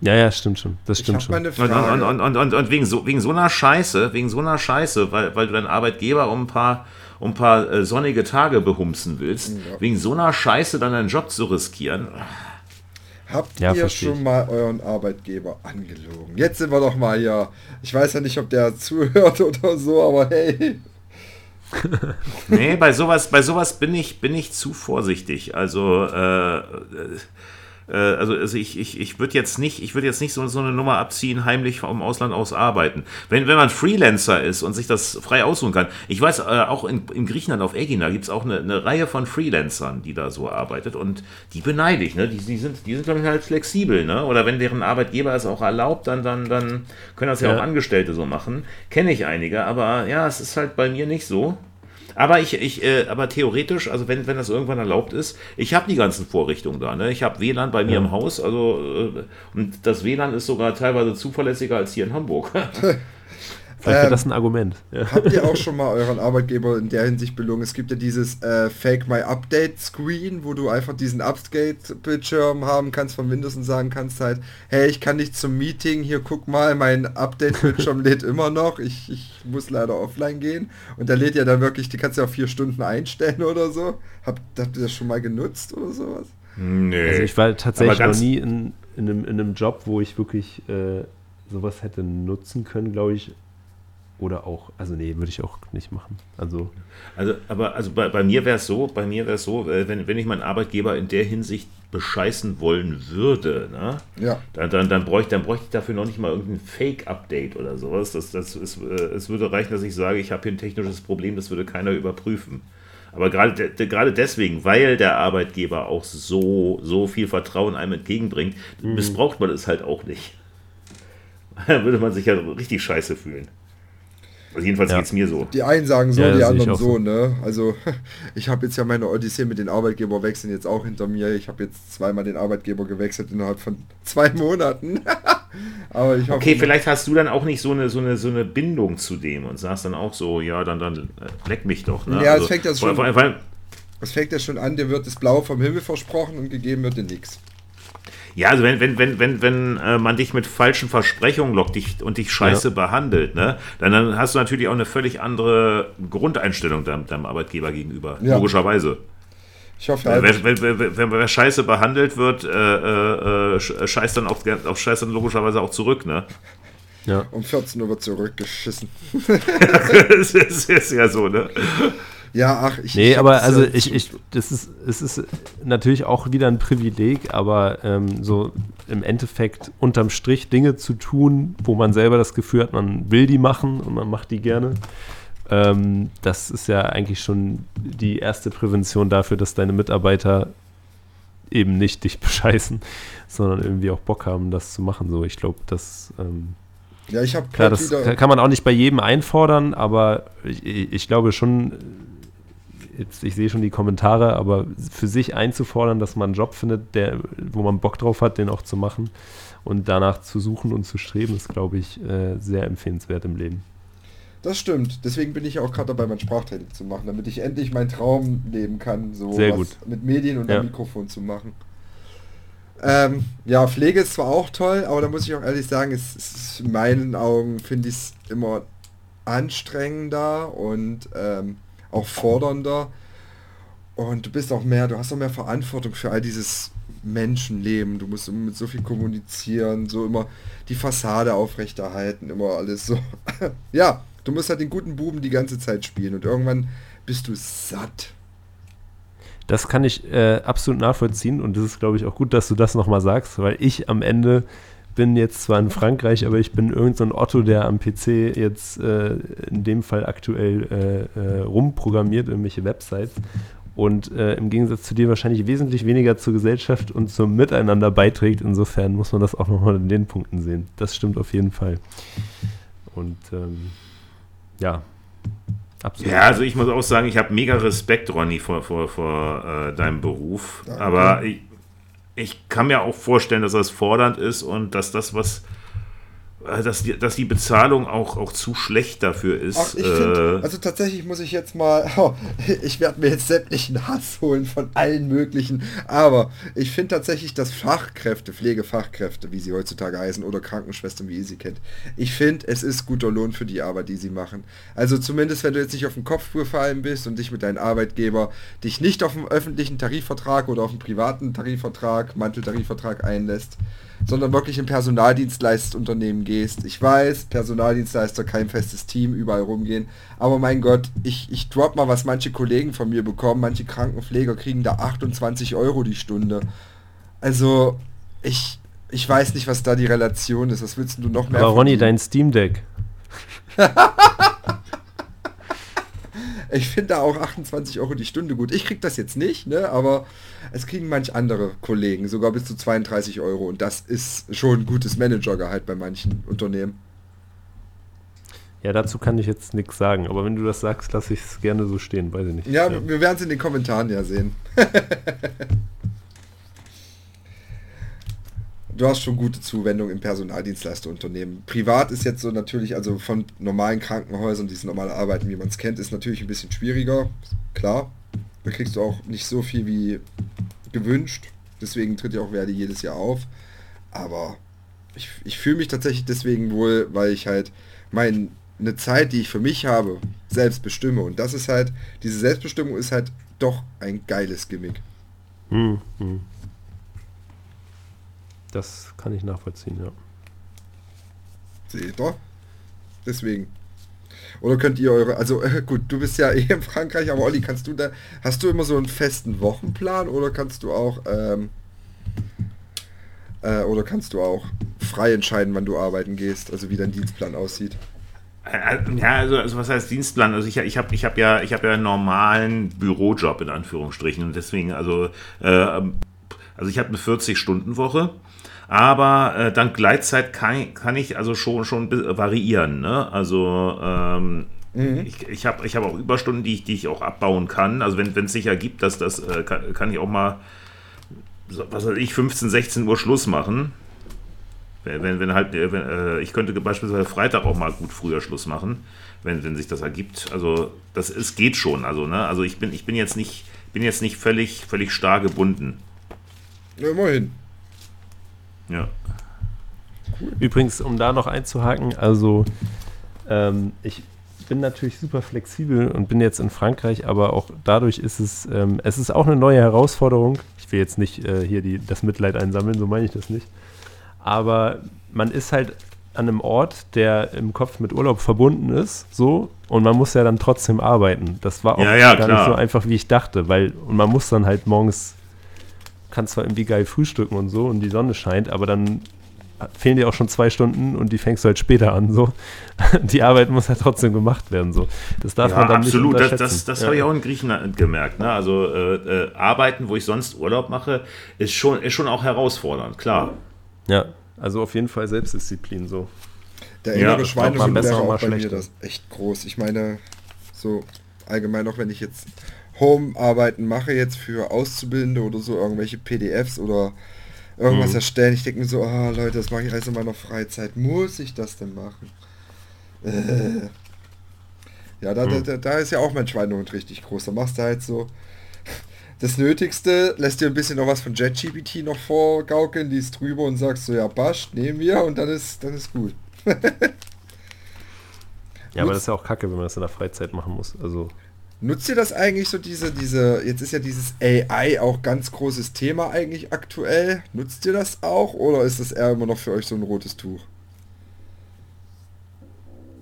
Ja, ja, stimmt schon. Das stimmt schon. Und,
und, und, und, und, wegen, so, wegen so einer Scheiße, wegen so einer Scheiße, weil, weil du deinen Arbeitgeber um ein paar um ein paar äh, sonnige Tage behumsen willst, ja. wegen so einer Scheiße dann deinen Job zu riskieren.
Habt ja, ihr schon mal euren Arbeitgeber angelogen? Jetzt sind wir doch mal hier. Ich weiß ja nicht, ob der zuhört oder so, aber hey.
nee, bei sowas, bei sowas bin ich, bin ich zu vorsichtig. Also äh, äh, also, also ich, ich, ich würde jetzt nicht, ich würde jetzt nicht so, so eine Nummer abziehen, heimlich vom Ausland aus arbeiten. Wenn, wenn man Freelancer ist und sich das frei aussuchen kann. Ich weiß, äh, auch in, in Griechenland auf Egina gibt es auch eine, eine Reihe von Freelancern, die da so arbeitet und die beneide ich, ne? Die, die sind, die sind, glaube ich, halt flexibel, ne? Oder wenn deren Arbeitgeber es auch erlaubt, dann, dann, dann können das ja, ja auch Angestellte so machen. Kenne ich einige, aber ja, es ist halt bei mir nicht so. Aber ich, ich, äh, aber theoretisch, also wenn, wenn das irgendwann erlaubt ist, ich habe die ganzen Vorrichtungen da. Ne? Ich habe WLAN bei mir ja. im Haus, also äh, und das WLAN ist sogar teilweise zuverlässiger als hier in Hamburg.
Vielleicht ähm, wäre das ein Argument.
Ja. Habt ihr auch schon mal euren Arbeitgeber in der Hinsicht belogen? Es gibt ja dieses äh, Fake My Update Screen, wo du einfach diesen Update-Bildschirm haben kannst von Windows und sagen kannst halt, hey, ich kann nicht zum Meeting, hier guck mal, mein Update-Bildschirm lädt immer noch, ich, ich muss leider offline gehen. Und der lädt ja dann wirklich, die kannst du ja auf vier Stunden einstellen oder so. Habt, habt ihr das schon mal genutzt oder sowas?
Nee. Also ich war tatsächlich noch nie in, in, einem, in einem Job, wo ich wirklich äh, sowas hätte nutzen können, glaube ich. Oder auch, also nee, würde ich auch nicht machen. Also,
also aber also bei, bei mir wäre es so, bei mir wäre es so, äh, wenn, wenn ich meinen Arbeitgeber in der Hinsicht bescheißen wollen würde, ne?
ja.
dann, dann, dann, bräuchte, dann bräuchte ich dafür noch nicht mal irgendein Fake-Update oder sowas. Das, das ist, äh, es würde reichen, dass ich sage, ich habe hier ein technisches Problem, das würde keiner überprüfen. Aber gerade, gerade deswegen, weil der Arbeitgeber auch so, so viel Vertrauen einem entgegenbringt, mhm. missbraucht man es halt auch nicht. Da würde man sich ja richtig scheiße fühlen. Also jedenfalls ja. geht es mir so.
Die einen sagen so, ja, die anderen so, so, ne? Also ich habe jetzt ja meine Odyssee mit den Arbeitgeberwechseln jetzt auch hinter mir. Ich habe jetzt zweimal den Arbeitgeber gewechselt innerhalb von zwei Monaten.
Aber ich hoffe, okay, vielleicht hast du dann auch nicht so eine, so, eine, so eine Bindung zu dem und sagst dann auch so, ja, dann, dann äh, leck mich doch. Ne?
Ja, also, es fängt ja schon, vor, vor, es fängt ja schon an, dir wird das Blau vom Himmel versprochen und gegeben wird dir nichts.
Ja, also wenn, wenn, wenn, wenn, wenn äh, man dich mit falschen Versprechungen lockt dich, und dich scheiße ja. behandelt, ne, dann, dann hast du natürlich auch eine völlig andere Grundeinstellung deinem, deinem Arbeitgeber gegenüber. Ja. Logischerweise. Ich hoffe halt. Wenn, wenn, wenn, wenn, wer scheiße behandelt wird, äh, äh, äh scheißt dann auch, auch scheißt dann logischerweise auch zurück, ne?
Ja. Um 14 Uhr wird zurückgeschissen.
das ist, ist ja so, ne?
Ja, ach,
ich. Nee, ich aber also ich, ich, das ist, es ist natürlich auch wieder ein Privileg, aber ähm, so im Endeffekt unterm Strich Dinge zu tun, wo man selber das Gefühl hat, man will die machen und man macht die gerne. Ähm, das ist ja eigentlich schon die erste Prävention dafür, dass deine Mitarbeiter eben nicht dich bescheißen, sondern irgendwie auch Bock haben, das zu machen. So, ich glaube, das. Ähm,
ja, ich habe
klar, das kann man auch nicht bei jedem einfordern, aber ich, ich glaube schon, jetzt, ich sehe schon die Kommentare, aber für sich einzufordern, dass man einen Job findet, der, wo man Bock drauf hat, den auch zu machen und danach zu suchen und zu streben, ist, glaube ich, äh, sehr empfehlenswert im Leben.
Das stimmt. Deswegen bin ich auch gerade dabei, mein Sprachtraining zu machen, damit ich endlich meinen Traum leben kann, so
Sehr gut.
mit Medien und ja. Mikrofon zu machen. Ähm, ja, Pflege ist zwar auch toll, aber da muss ich auch ehrlich sagen, es, es in meinen Augen finde ich es immer anstrengender und ähm, auch fordernder. Und du bist auch mehr, du hast auch mehr Verantwortung für all dieses Menschenleben. Du musst mit so viel kommunizieren, so immer die Fassade aufrechterhalten, immer alles so. ja, du musst halt den guten Buben die ganze Zeit spielen und irgendwann bist du satt.
Das kann ich äh, absolut nachvollziehen und das ist, glaube ich, auch gut, dass du das nochmal sagst, weil ich am Ende bin jetzt zwar in Frankreich, aber ich bin irgendein so Otto, der am PC jetzt äh, in dem Fall aktuell äh, äh, rumprogrammiert, irgendwelche Websites und äh, im Gegensatz zu dir wahrscheinlich wesentlich weniger zur Gesellschaft und zum Miteinander beiträgt. Insofern muss man das auch nochmal in den Punkten sehen. Das stimmt auf jeden Fall. Und ähm, ja,
absolut. Ja, also ich muss auch sagen, ich habe mega Respekt, Ronny, vor, vor, vor äh, deinem Beruf. Danke. Aber ich, ich kann mir auch vorstellen, dass das fordernd ist und dass das, was dass die, dass die Bezahlung auch, auch zu schlecht dafür ist. Ach,
ich find, äh, also tatsächlich muss ich jetzt mal, oh, ich werde mir jetzt sämtlichen Hass holen von allen möglichen, aber ich finde tatsächlich, dass Fachkräfte, Pflegefachkräfte, wie sie heutzutage heißen, oder Krankenschwestern, wie ihr sie kennt, ich finde, es ist guter Lohn für die Arbeit, die sie machen. Also zumindest, wenn du jetzt nicht auf den Kopf gefallen bist und dich mit deinem Arbeitgeber, dich nicht auf einen öffentlichen Tarifvertrag oder auf einen privaten Tarifvertrag, Manteltarifvertrag einlässt, sondern wirklich ein Personaldienstleistunternehmen gehst. Ich weiß, Personaldienstleister, kein festes Team, überall rumgehen. Aber mein Gott, ich, ich drop mal, was manche Kollegen von mir bekommen. Manche Krankenpfleger kriegen da 28 Euro die Stunde. Also, ich, ich weiß nicht, was da die Relation ist. Was willst du noch mehr?
Aber Ronny, dein Steam Deck.
Ich finde da auch 28 Euro die Stunde gut. Ich kriege das jetzt nicht, ne? aber es kriegen manch andere Kollegen sogar bis zu 32 Euro und das ist schon ein gutes Managergehalt bei manchen Unternehmen.
Ja, dazu kann ich jetzt nichts sagen, aber wenn du das sagst, lasse ich es gerne so stehen, weiß ich nicht.
Ja, ja. wir werden es in den Kommentaren ja sehen. du hast schon gute Zuwendung im Personaldienstleisterunternehmen. Privat ist jetzt so natürlich, also von normalen Krankenhäusern, diese normale Arbeiten, wie man es kennt, ist natürlich ein bisschen schwieriger. Klar. Da kriegst du auch nicht so viel wie gewünscht. Deswegen tritt ja auch Verdi jedes Jahr auf. Aber ich, ich fühle mich tatsächlich deswegen wohl, weil ich halt meine Zeit, die ich für mich habe, selbst bestimme. Und das ist halt, diese Selbstbestimmung ist halt doch ein geiles Gimmick. Hm, hm.
Das kann ich nachvollziehen, ja.
Seht ihr? Deswegen. Oder könnt ihr eure, also äh, gut, du bist ja eh in Frankreich, aber Olli, kannst du da, hast du immer so einen festen Wochenplan oder kannst du auch, ähm, äh, oder kannst du auch frei entscheiden, wann du arbeiten gehst, also wie dein Dienstplan aussieht?
Ja, also, also, was heißt Dienstplan? Also ich, ich habe ich hab ja, ich hab ja einen normalen Bürojob in Anführungsstrichen und deswegen, also, äh, also ich habe eine 40-Stunden-Woche aber äh, dank Gleitzeit kann, kann ich also schon, schon variieren. Ne? Also ähm, mhm. ich, ich habe ich hab auch Überstunden, die ich, die ich auch abbauen kann. Also wenn es sich ergibt, dass das äh, kann, kann ich auch mal, was weiß ich, 15, 16 Uhr Schluss machen. Wenn, wenn halt, äh, wenn, äh, ich könnte beispielsweise Freitag auch mal gut früher Schluss machen, wenn, wenn sich das ergibt. Also das ist, geht schon. Also, ne? also ich bin, ich bin jetzt nicht, bin jetzt nicht völlig, völlig starr gebunden.
Ja, immerhin.
Ja. Cool. Übrigens, um da noch einzuhaken, also ähm, ich bin natürlich super flexibel und bin jetzt in Frankreich, aber auch dadurch ist es, ähm, es ist auch eine neue Herausforderung. Ich will jetzt nicht äh, hier die, das Mitleid einsammeln, so meine ich das nicht. Aber man ist halt an einem Ort, der im Kopf mit Urlaub verbunden ist, so, und man muss ja dann trotzdem arbeiten. Das war auch
ja, ja,
gar
klar.
nicht so einfach, wie ich dachte, weil, und man muss dann halt morgens kann zwar irgendwie geil frühstücken und so und die Sonne scheint, aber dann fehlen dir auch schon zwei Stunden und die fängst du halt später an. So. Die Arbeit muss halt trotzdem gemacht werden. So. Das darf ja, man dann absolut. nicht
Absolut, das, das, das ja. habe ich auch in Griechenland gemerkt. Ne? Also äh, äh, Arbeiten, wo ich sonst Urlaub mache, ist schon, ist schon auch herausfordernd, klar.
Ja, also auf jeden Fall Selbstdisziplin so.
Der innere ja, Schweinehund wäre auch bei mir das echt groß. Ich meine, so allgemein auch wenn ich jetzt Home-Arbeiten mache jetzt für Auszubildende oder so, irgendwelche PDFs oder irgendwas mhm. erstellen. Ich denke mir so, ah oh, Leute, das mache ich alles in meiner Freizeit. Muss ich das denn machen? Äh. Ja, da, mhm. da, da ist ja auch mein Schweinehund richtig groß. Da machst du halt so das Nötigste, lässt dir ein bisschen noch was von JetGPT noch vorgaukeln, liest drüber und sagst so, ja, passt, nehmen wir und dann ist, dann ist gut.
ja, aber das ist ja auch kacke, wenn man das in der Freizeit machen muss. Also
Nutzt ihr das eigentlich so diese, diese, jetzt ist ja dieses AI auch ganz großes Thema eigentlich aktuell. Nutzt ihr das auch oder ist das eher immer noch für euch so ein rotes Tuch?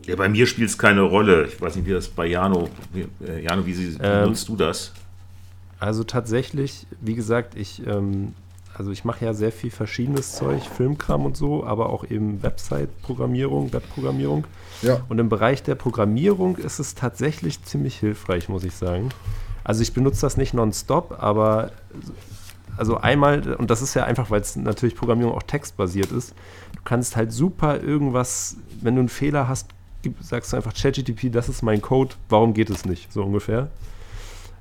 Ja, bei mir spielt es keine Rolle. Ich weiß nicht, wie das bei Jano, wie, äh, Jano, wie, sie, wie ähm, nutzt du das?
Also tatsächlich, wie gesagt, ich ähm, also ich mache ja sehr viel verschiedenes Zeug, Filmkram und so, aber auch eben Website-Programmierung, Webprogrammierung. Ja. Und im Bereich der Programmierung ist es tatsächlich ziemlich hilfreich, muss ich sagen. Also ich benutze das nicht nonstop, aber also einmal, und das ist ja einfach, weil es natürlich Programmierung auch textbasiert ist, du kannst halt super irgendwas, wenn du einen Fehler hast, sagst du einfach ChatGTP, das ist mein Code, warum geht es nicht, so ungefähr.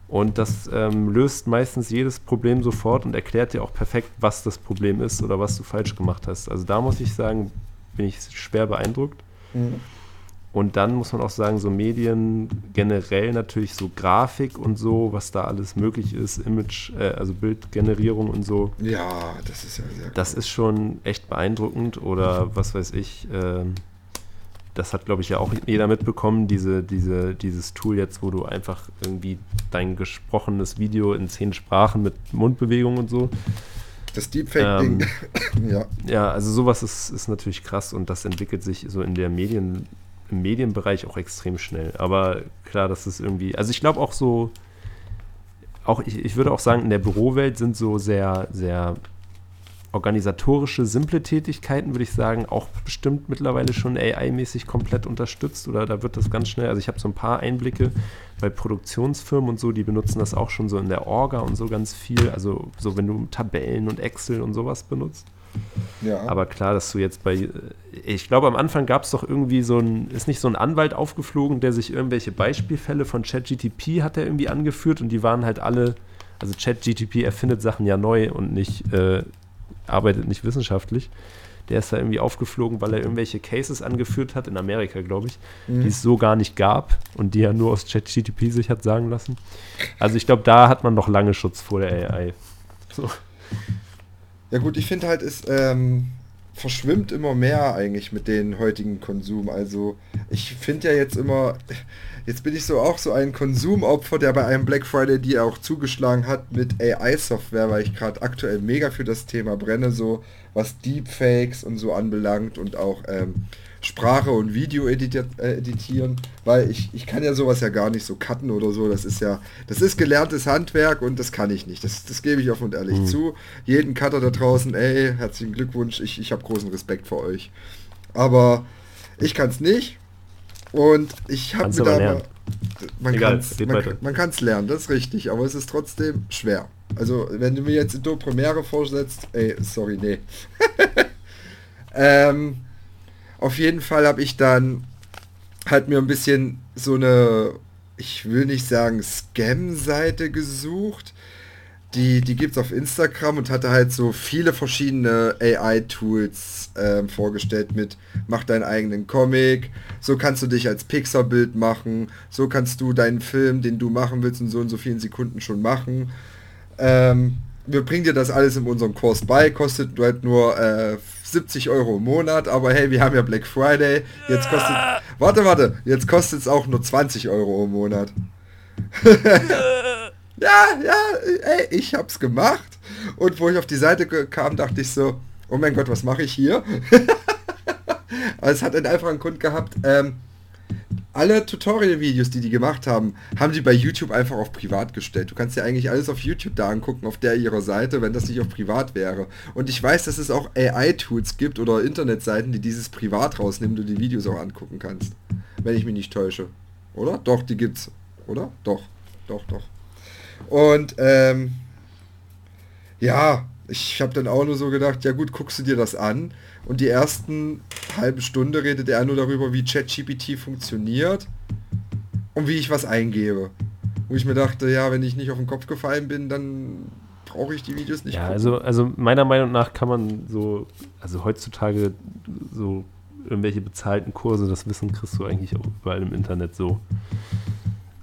Und das ähm, löst meistens jedes Problem sofort und erklärt dir auch perfekt, was das Problem ist oder was du falsch gemacht hast. Also da muss ich sagen, bin ich schwer beeindruckt. Mhm. Und dann muss man auch sagen, so Medien generell natürlich so Grafik und so, was da alles möglich ist, Image, äh, also Bildgenerierung und so.
Ja, das ist ja sehr
cool. Das ist schon echt beeindruckend oder was weiß ich, äh, das hat, glaube ich, ja auch jeder mitbekommen, diese, diese, dieses Tool jetzt, wo du einfach irgendwie dein gesprochenes Video in zehn Sprachen mit Mundbewegung und so.
Das Deepfake-Ding.
Ähm, ja. ja, also sowas ist, ist natürlich krass und das entwickelt sich so in der Medien, im Medienbereich auch extrem schnell. Aber klar, das ist irgendwie, also ich glaube auch so, auch ich, ich würde auch sagen, in der Bürowelt sind so sehr, sehr organisatorische, simple Tätigkeiten, würde ich sagen, auch bestimmt mittlerweile schon AI-mäßig komplett unterstützt oder da wird das ganz schnell, also ich habe so ein paar Einblicke bei Produktionsfirmen und so, die benutzen das auch schon so in der Orga und so ganz viel, also so wenn du Tabellen und Excel und sowas benutzt. Ja. Aber klar, dass du jetzt bei, ich glaube am Anfang gab es doch irgendwie so ein, ist nicht so ein Anwalt aufgeflogen, der sich irgendwelche Beispielfälle von ChatGTP hat er irgendwie angeführt und die waren halt alle, also ChatGTP erfindet Sachen ja neu und nicht äh, arbeitet nicht wissenschaftlich. Der ist da irgendwie aufgeflogen, weil er irgendwelche Cases angeführt hat, in Amerika, glaube ich, mhm. die es so gar nicht gab und die er nur aus ChatGTP sich hat sagen lassen. Also ich glaube, da hat man noch lange Schutz vor der AI. So.
Ja gut, ich finde halt, es ähm, verschwimmt immer mehr eigentlich mit den heutigen Konsum. Also ich finde ja jetzt immer, jetzt bin ich so auch so ein Konsumopfer, der bei einem Black Friday die auch zugeschlagen hat mit AI-Software, weil ich gerade aktuell mega für das Thema brenne, so was Deepfakes und so anbelangt und auch ähm, Sprache und Video editiert, äh, editieren, weil ich, ich kann ja sowas ja gar nicht so cutten oder so. Das ist ja, das ist gelerntes Handwerk und das kann ich nicht. Das, das gebe ich offen und ehrlich mhm. zu. Jeden Cutter da draußen, ey, herzlichen Glückwunsch, ich, ich habe großen Respekt vor euch. Aber ich kann es nicht und ich habe mir da mal, man kann es man, man lernen, das ist richtig, aber es ist trotzdem schwer. Also, wenn du mir jetzt in Do Premiere vorsetzt, ey, sorry, nee. ähm, auf jeden Fall habe ich dann halt mir ein bisschen so eine, ich will nicht sagen Scam-Seite gesucht. Die, die gibt es auf Instagram und hatte halt so viele verschiedene AI-Tools äh, vorgestellt mit mach deinen eigenen Comic, so kannst du dich als Pixar-Bild machen, so kannst du deinen Film, den du machen willst, in so und so vielen Sekunden schon machen. Ähm, wir bringen dir das alles in unserem Kurs bei, kostet halt nur äh, 70 Euro im Monat, aber hey, wir haben ja Black Friday, jetzt kostet, warte, warte, jetzt kostet es auch nur 20 Euro im Monat. ja, ja, ey, ich hab's gemacht und wo ich auf die Seite kam, dachte ich so, oh mein Gott, was mache ich hier? also es hat einen einfachen Grund gehabt, ähm, alle Tutorial-Videos, die die gemacht haben, haben die bei YouTube einfach auf privat gestellt. Du kannst ja eigentlich alles auf YouTube da angucken, auf der ihrer Seite, wenn das nicht auf privat wäre. Und ich weiß, dass es auch AI-Tools gibt oder Internetseiten, die dieses privat rausnehmen und die Videos auch angucken kannst. Wenn ich mich nicht täusche. Oder? Doch, die gibt's. Oder? Doch. Doch, doch. Und, ähm, ja, ich habe dann auch nur so gedacht, ja gut, guckst du dir das an und die ersten halbe Stunde redet er nur darüber, wie ChatGPT funktioniert und wie ich was eingebe. Wo ich mir dachte, ja, wenn ich nicht auf den Kopf gefallen bin, dann brauche ich die Videos nicht.
Ja, also, also meiner Meinung nach kann man so, also heutzutage so irgendwelche bezahlten Kurse, das Wissen kriegst du eigentlich auch überall im Internet so.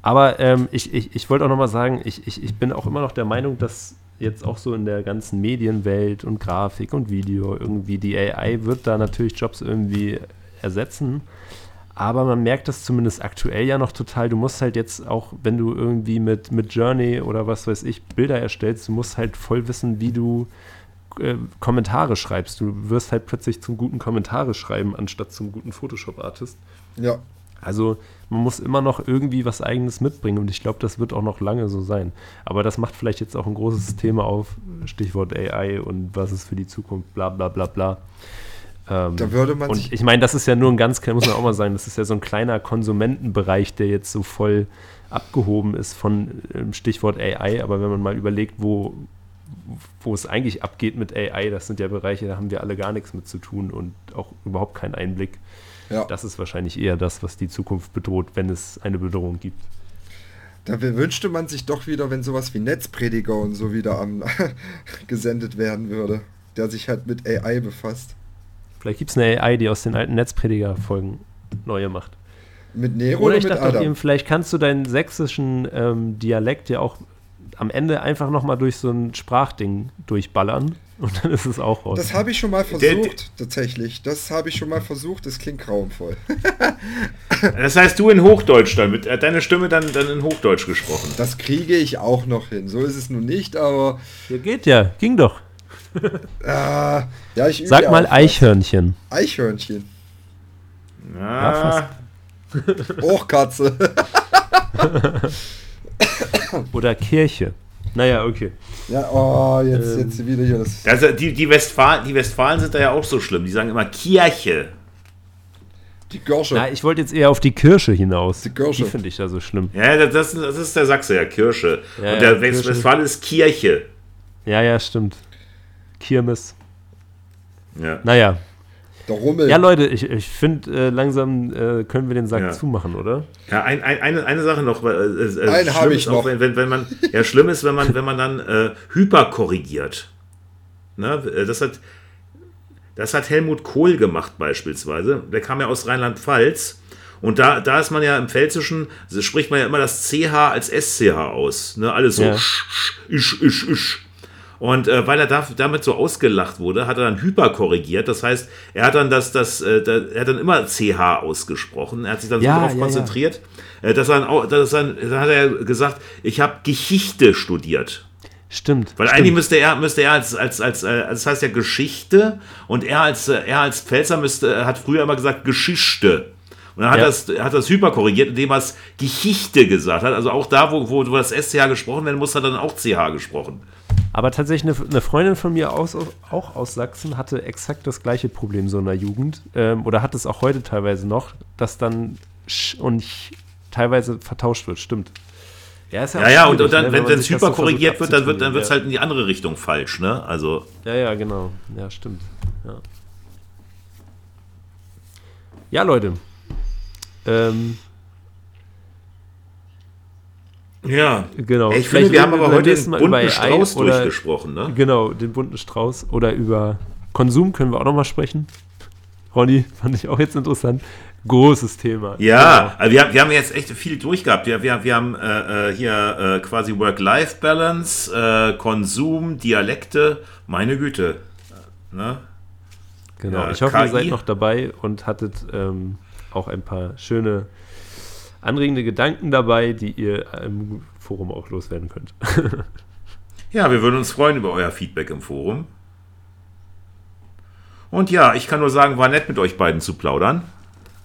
Aber ähm, ich, ich, ich wollte auch nochmal sagen, ich, ich, ich bin auch immer noch der Meinung, dass jetzt auch so in der ganzen Medienwelt und Grafik und Video irgendwie die AI wird da natürlich Jobs irgendwie ersetzen. Aber man merkt das zumindest aktuell ja noch total. Du musst halt jetzt auch, wenn du irgendwie mit, mit Journey oder was weiß ich Bilder erstellst, du musst halt voll wissen, wie du äh, Kommentare schreibst. Du wirst halt plötzlich zum guten Kommentare schreiben, anstatt zum guten Photoshop-Artist.
Ja.
Also man muss immer noch irgendwie was eigenes mitbringen und ich glaube, das wird auch noch lange so sein. Aber das macht vielleicht jetzt auch ein großes Thema auf, Stichwort AI und was ist für die Zukunft, bla bla bla bla.
Ähm, da würde man
und ich meine, das ist ja nur ein ganz, muss man auch mal sagen, das ist ja so ein kleiner Konsumentenbereich, der jetzt so voll abgehoben ist von ähm, Stichwort AI, aber wenn man mal überlegt, wo, wo es eigentlich abgeht mit AI, das sind ja Bereiche, da haben wir alle gar nichts mit zu tun und auch überhaupt keinen Einblick. Ja. Das ist wahrscheinlich eher das, was die Zukunft bedroht, wenn es eine Bedrohung gibt.
Da wünschte man sich doch wieder, wenn sowas wie Netzprediger und so wieder am gesendet werden würde, der sich halt mit AI befasst.
Vielleicht gibt es eine AI, die aus den alten Netzprediger-Folgen neue macht.
Mit Nero
oder, oder ich mit dachte Adam? Eben, vielleicht kannst du deinen sächsischen ähm, Dialekt ja auch am Ende einfach nochmal durch so ein Sprachding durchballern und dann ist es auch raus.
Das habe ich schon mal versucht, tatsächlich. Das habe ich schon mal versucht, das klingt grauenvoll.
das heißt, du in Hochdeutsch dann, mit äh, deine Stimme dann, dann in Hochdeutsch gesprochen.
Das kriege ich auch noch hin. So ist es nun nicht, aber.
Ja, geht ja, ging doch.
ah, ja, ich
Sag mal Eichhörnchen.
Eichhörnchen.
Ja,
fast. Hochkatze.
Oder Kirche. Naja, okay.
Ja, oh, jetzt, ähm, jetzt wieder hier das.
Also die, die, Westfalen, die Westfalen sind da ja auch so schlimm. Die sagen immer Kirche.
Die Kirsche.
Na, ich wollte jetzt eher auf die Kirsche hinaus. Die Kirsche. Die finde ich da so schlimm.
Ja, das, das ist der Sachse, ja, Kirsche. Ja, Und der ja, Westfalen ist Kirche.
Ja, ja, stimmt. Kirmes.
Ja.
Naja,
der Rummel.
Ja, Leute, ich, ich finde, äh, langsam äh, können wir den Sack ja. zumachen, oder?
Ja, ein, ein, eine, eine Sache noch. Äh, äh
Einen habe ich noch.
Auch, wenn, wenn, wenn man, ja, schlimm ist, wenn man, wenn man dann äh, hyperkorrigiert. Ne? Das, hat, das hat Helmut Kohl gemacht beispielsweise. Der kam ja aus Rheinland-Pfalz. Und da, da ist man ja im Pfälzischen, spricht man ja immer das CH als SCH aus. Ne? Alles so ja. sch, sch, isch, isch, isch. Und äh, weil er da, damit so ausgelacht wurde, hat er dann hyperkorrigiert. Das heißt, er hat dann das, das, äh, er hat dann immer CH ausgesprochen. Er hat sich dann ja, so darauf ja, konzentriert, ja. Äh, dass er dann, dass er dann, dann hat er gesagt, ich habe Geschichte studiert.
Stimmt.
Weil
stimmt.
eigentlich müsste er, müsste er als, als, als, äh, das heißt ja Geschichte und er als, äh, er als Pfälzer müsste, hat früher immer gesagt Geschichte. Und dann hat, ja. das, hat das hyper korrigiert, indem er es Geschichte gesagt hat. Also auch da, wo, wo, wo das SCH gesprochen werden muss, hat er dann auch CH gesprochen.
Aber tatsächlich eine, eine Freundin von mir aus, auch aus Sachsen hatte exakt das gleiche Problem so in der Jugend. Ähm, oder hat es auch heute teilweise noch, dass dann sch und ch teilweise vertauscht wird. Stimmt.
Ja, ja, ja und, und, dann, ne, wenn es hyper korrigiert wird, dann wird dann es ja. halt in die andere Richtung falsch, ne? Also.
Ja, ja, genau. Ja, stimmt. Ja, ja Leute. Ähm,
Ja,
genau.
ich finde, wir haben aber heute den bunten Strauß oder, durchgesprochen, ne?
Genau, den bunten Strauß. Oder über Konsum können wir auch nochmal sprechen. Ronny, fand ich auch jetzt interessant. Großes Thema.
Ja, genau. also wir, wir haben jetzt echt viel durchgehabt. Wir, wir, wir haben äh, äh hier äh, quasi Work-Life-Balance, äh, Konsum, Dialekte. Meine Güte. Ne?
Genau, ja, ich hoffe, KI. ihr seid noch dabei und hattet ähm, auch ein paar schöne anregende Gedanken dabei, die ihr im Forum auch loswerden könnt.
ja, wir würden uns freuen über euer Feedback im Forum. Und ja, ich kann nur sagen, war nett mit euch beiden zu plaudern.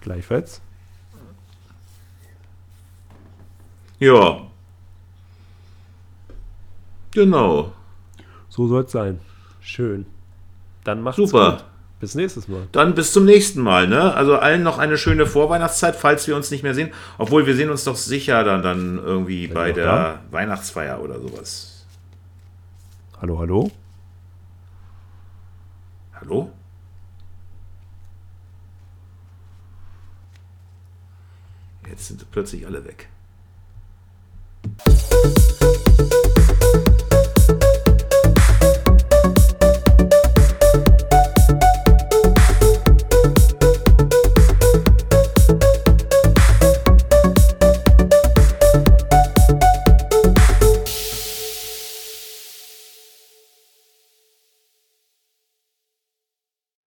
Gleichfalls.
Ja. Genau.
So soll es sein. Schön. Dann macht's
Super.
gut. Bis nächstes Mal.
Dann bis zum nächsten Mal. Ne? Also allen noch eine schöne Vorweihnachtszeit, falls wir uns nicht mehr sehen. Obwohl wir sehen uns doch sicher dann, dann irgendwie Wenn bei der da? Weihnachtsfeier oder sowas.
Hallo, hallo?
Hallo? Jetzt sind plötzlich alle weg.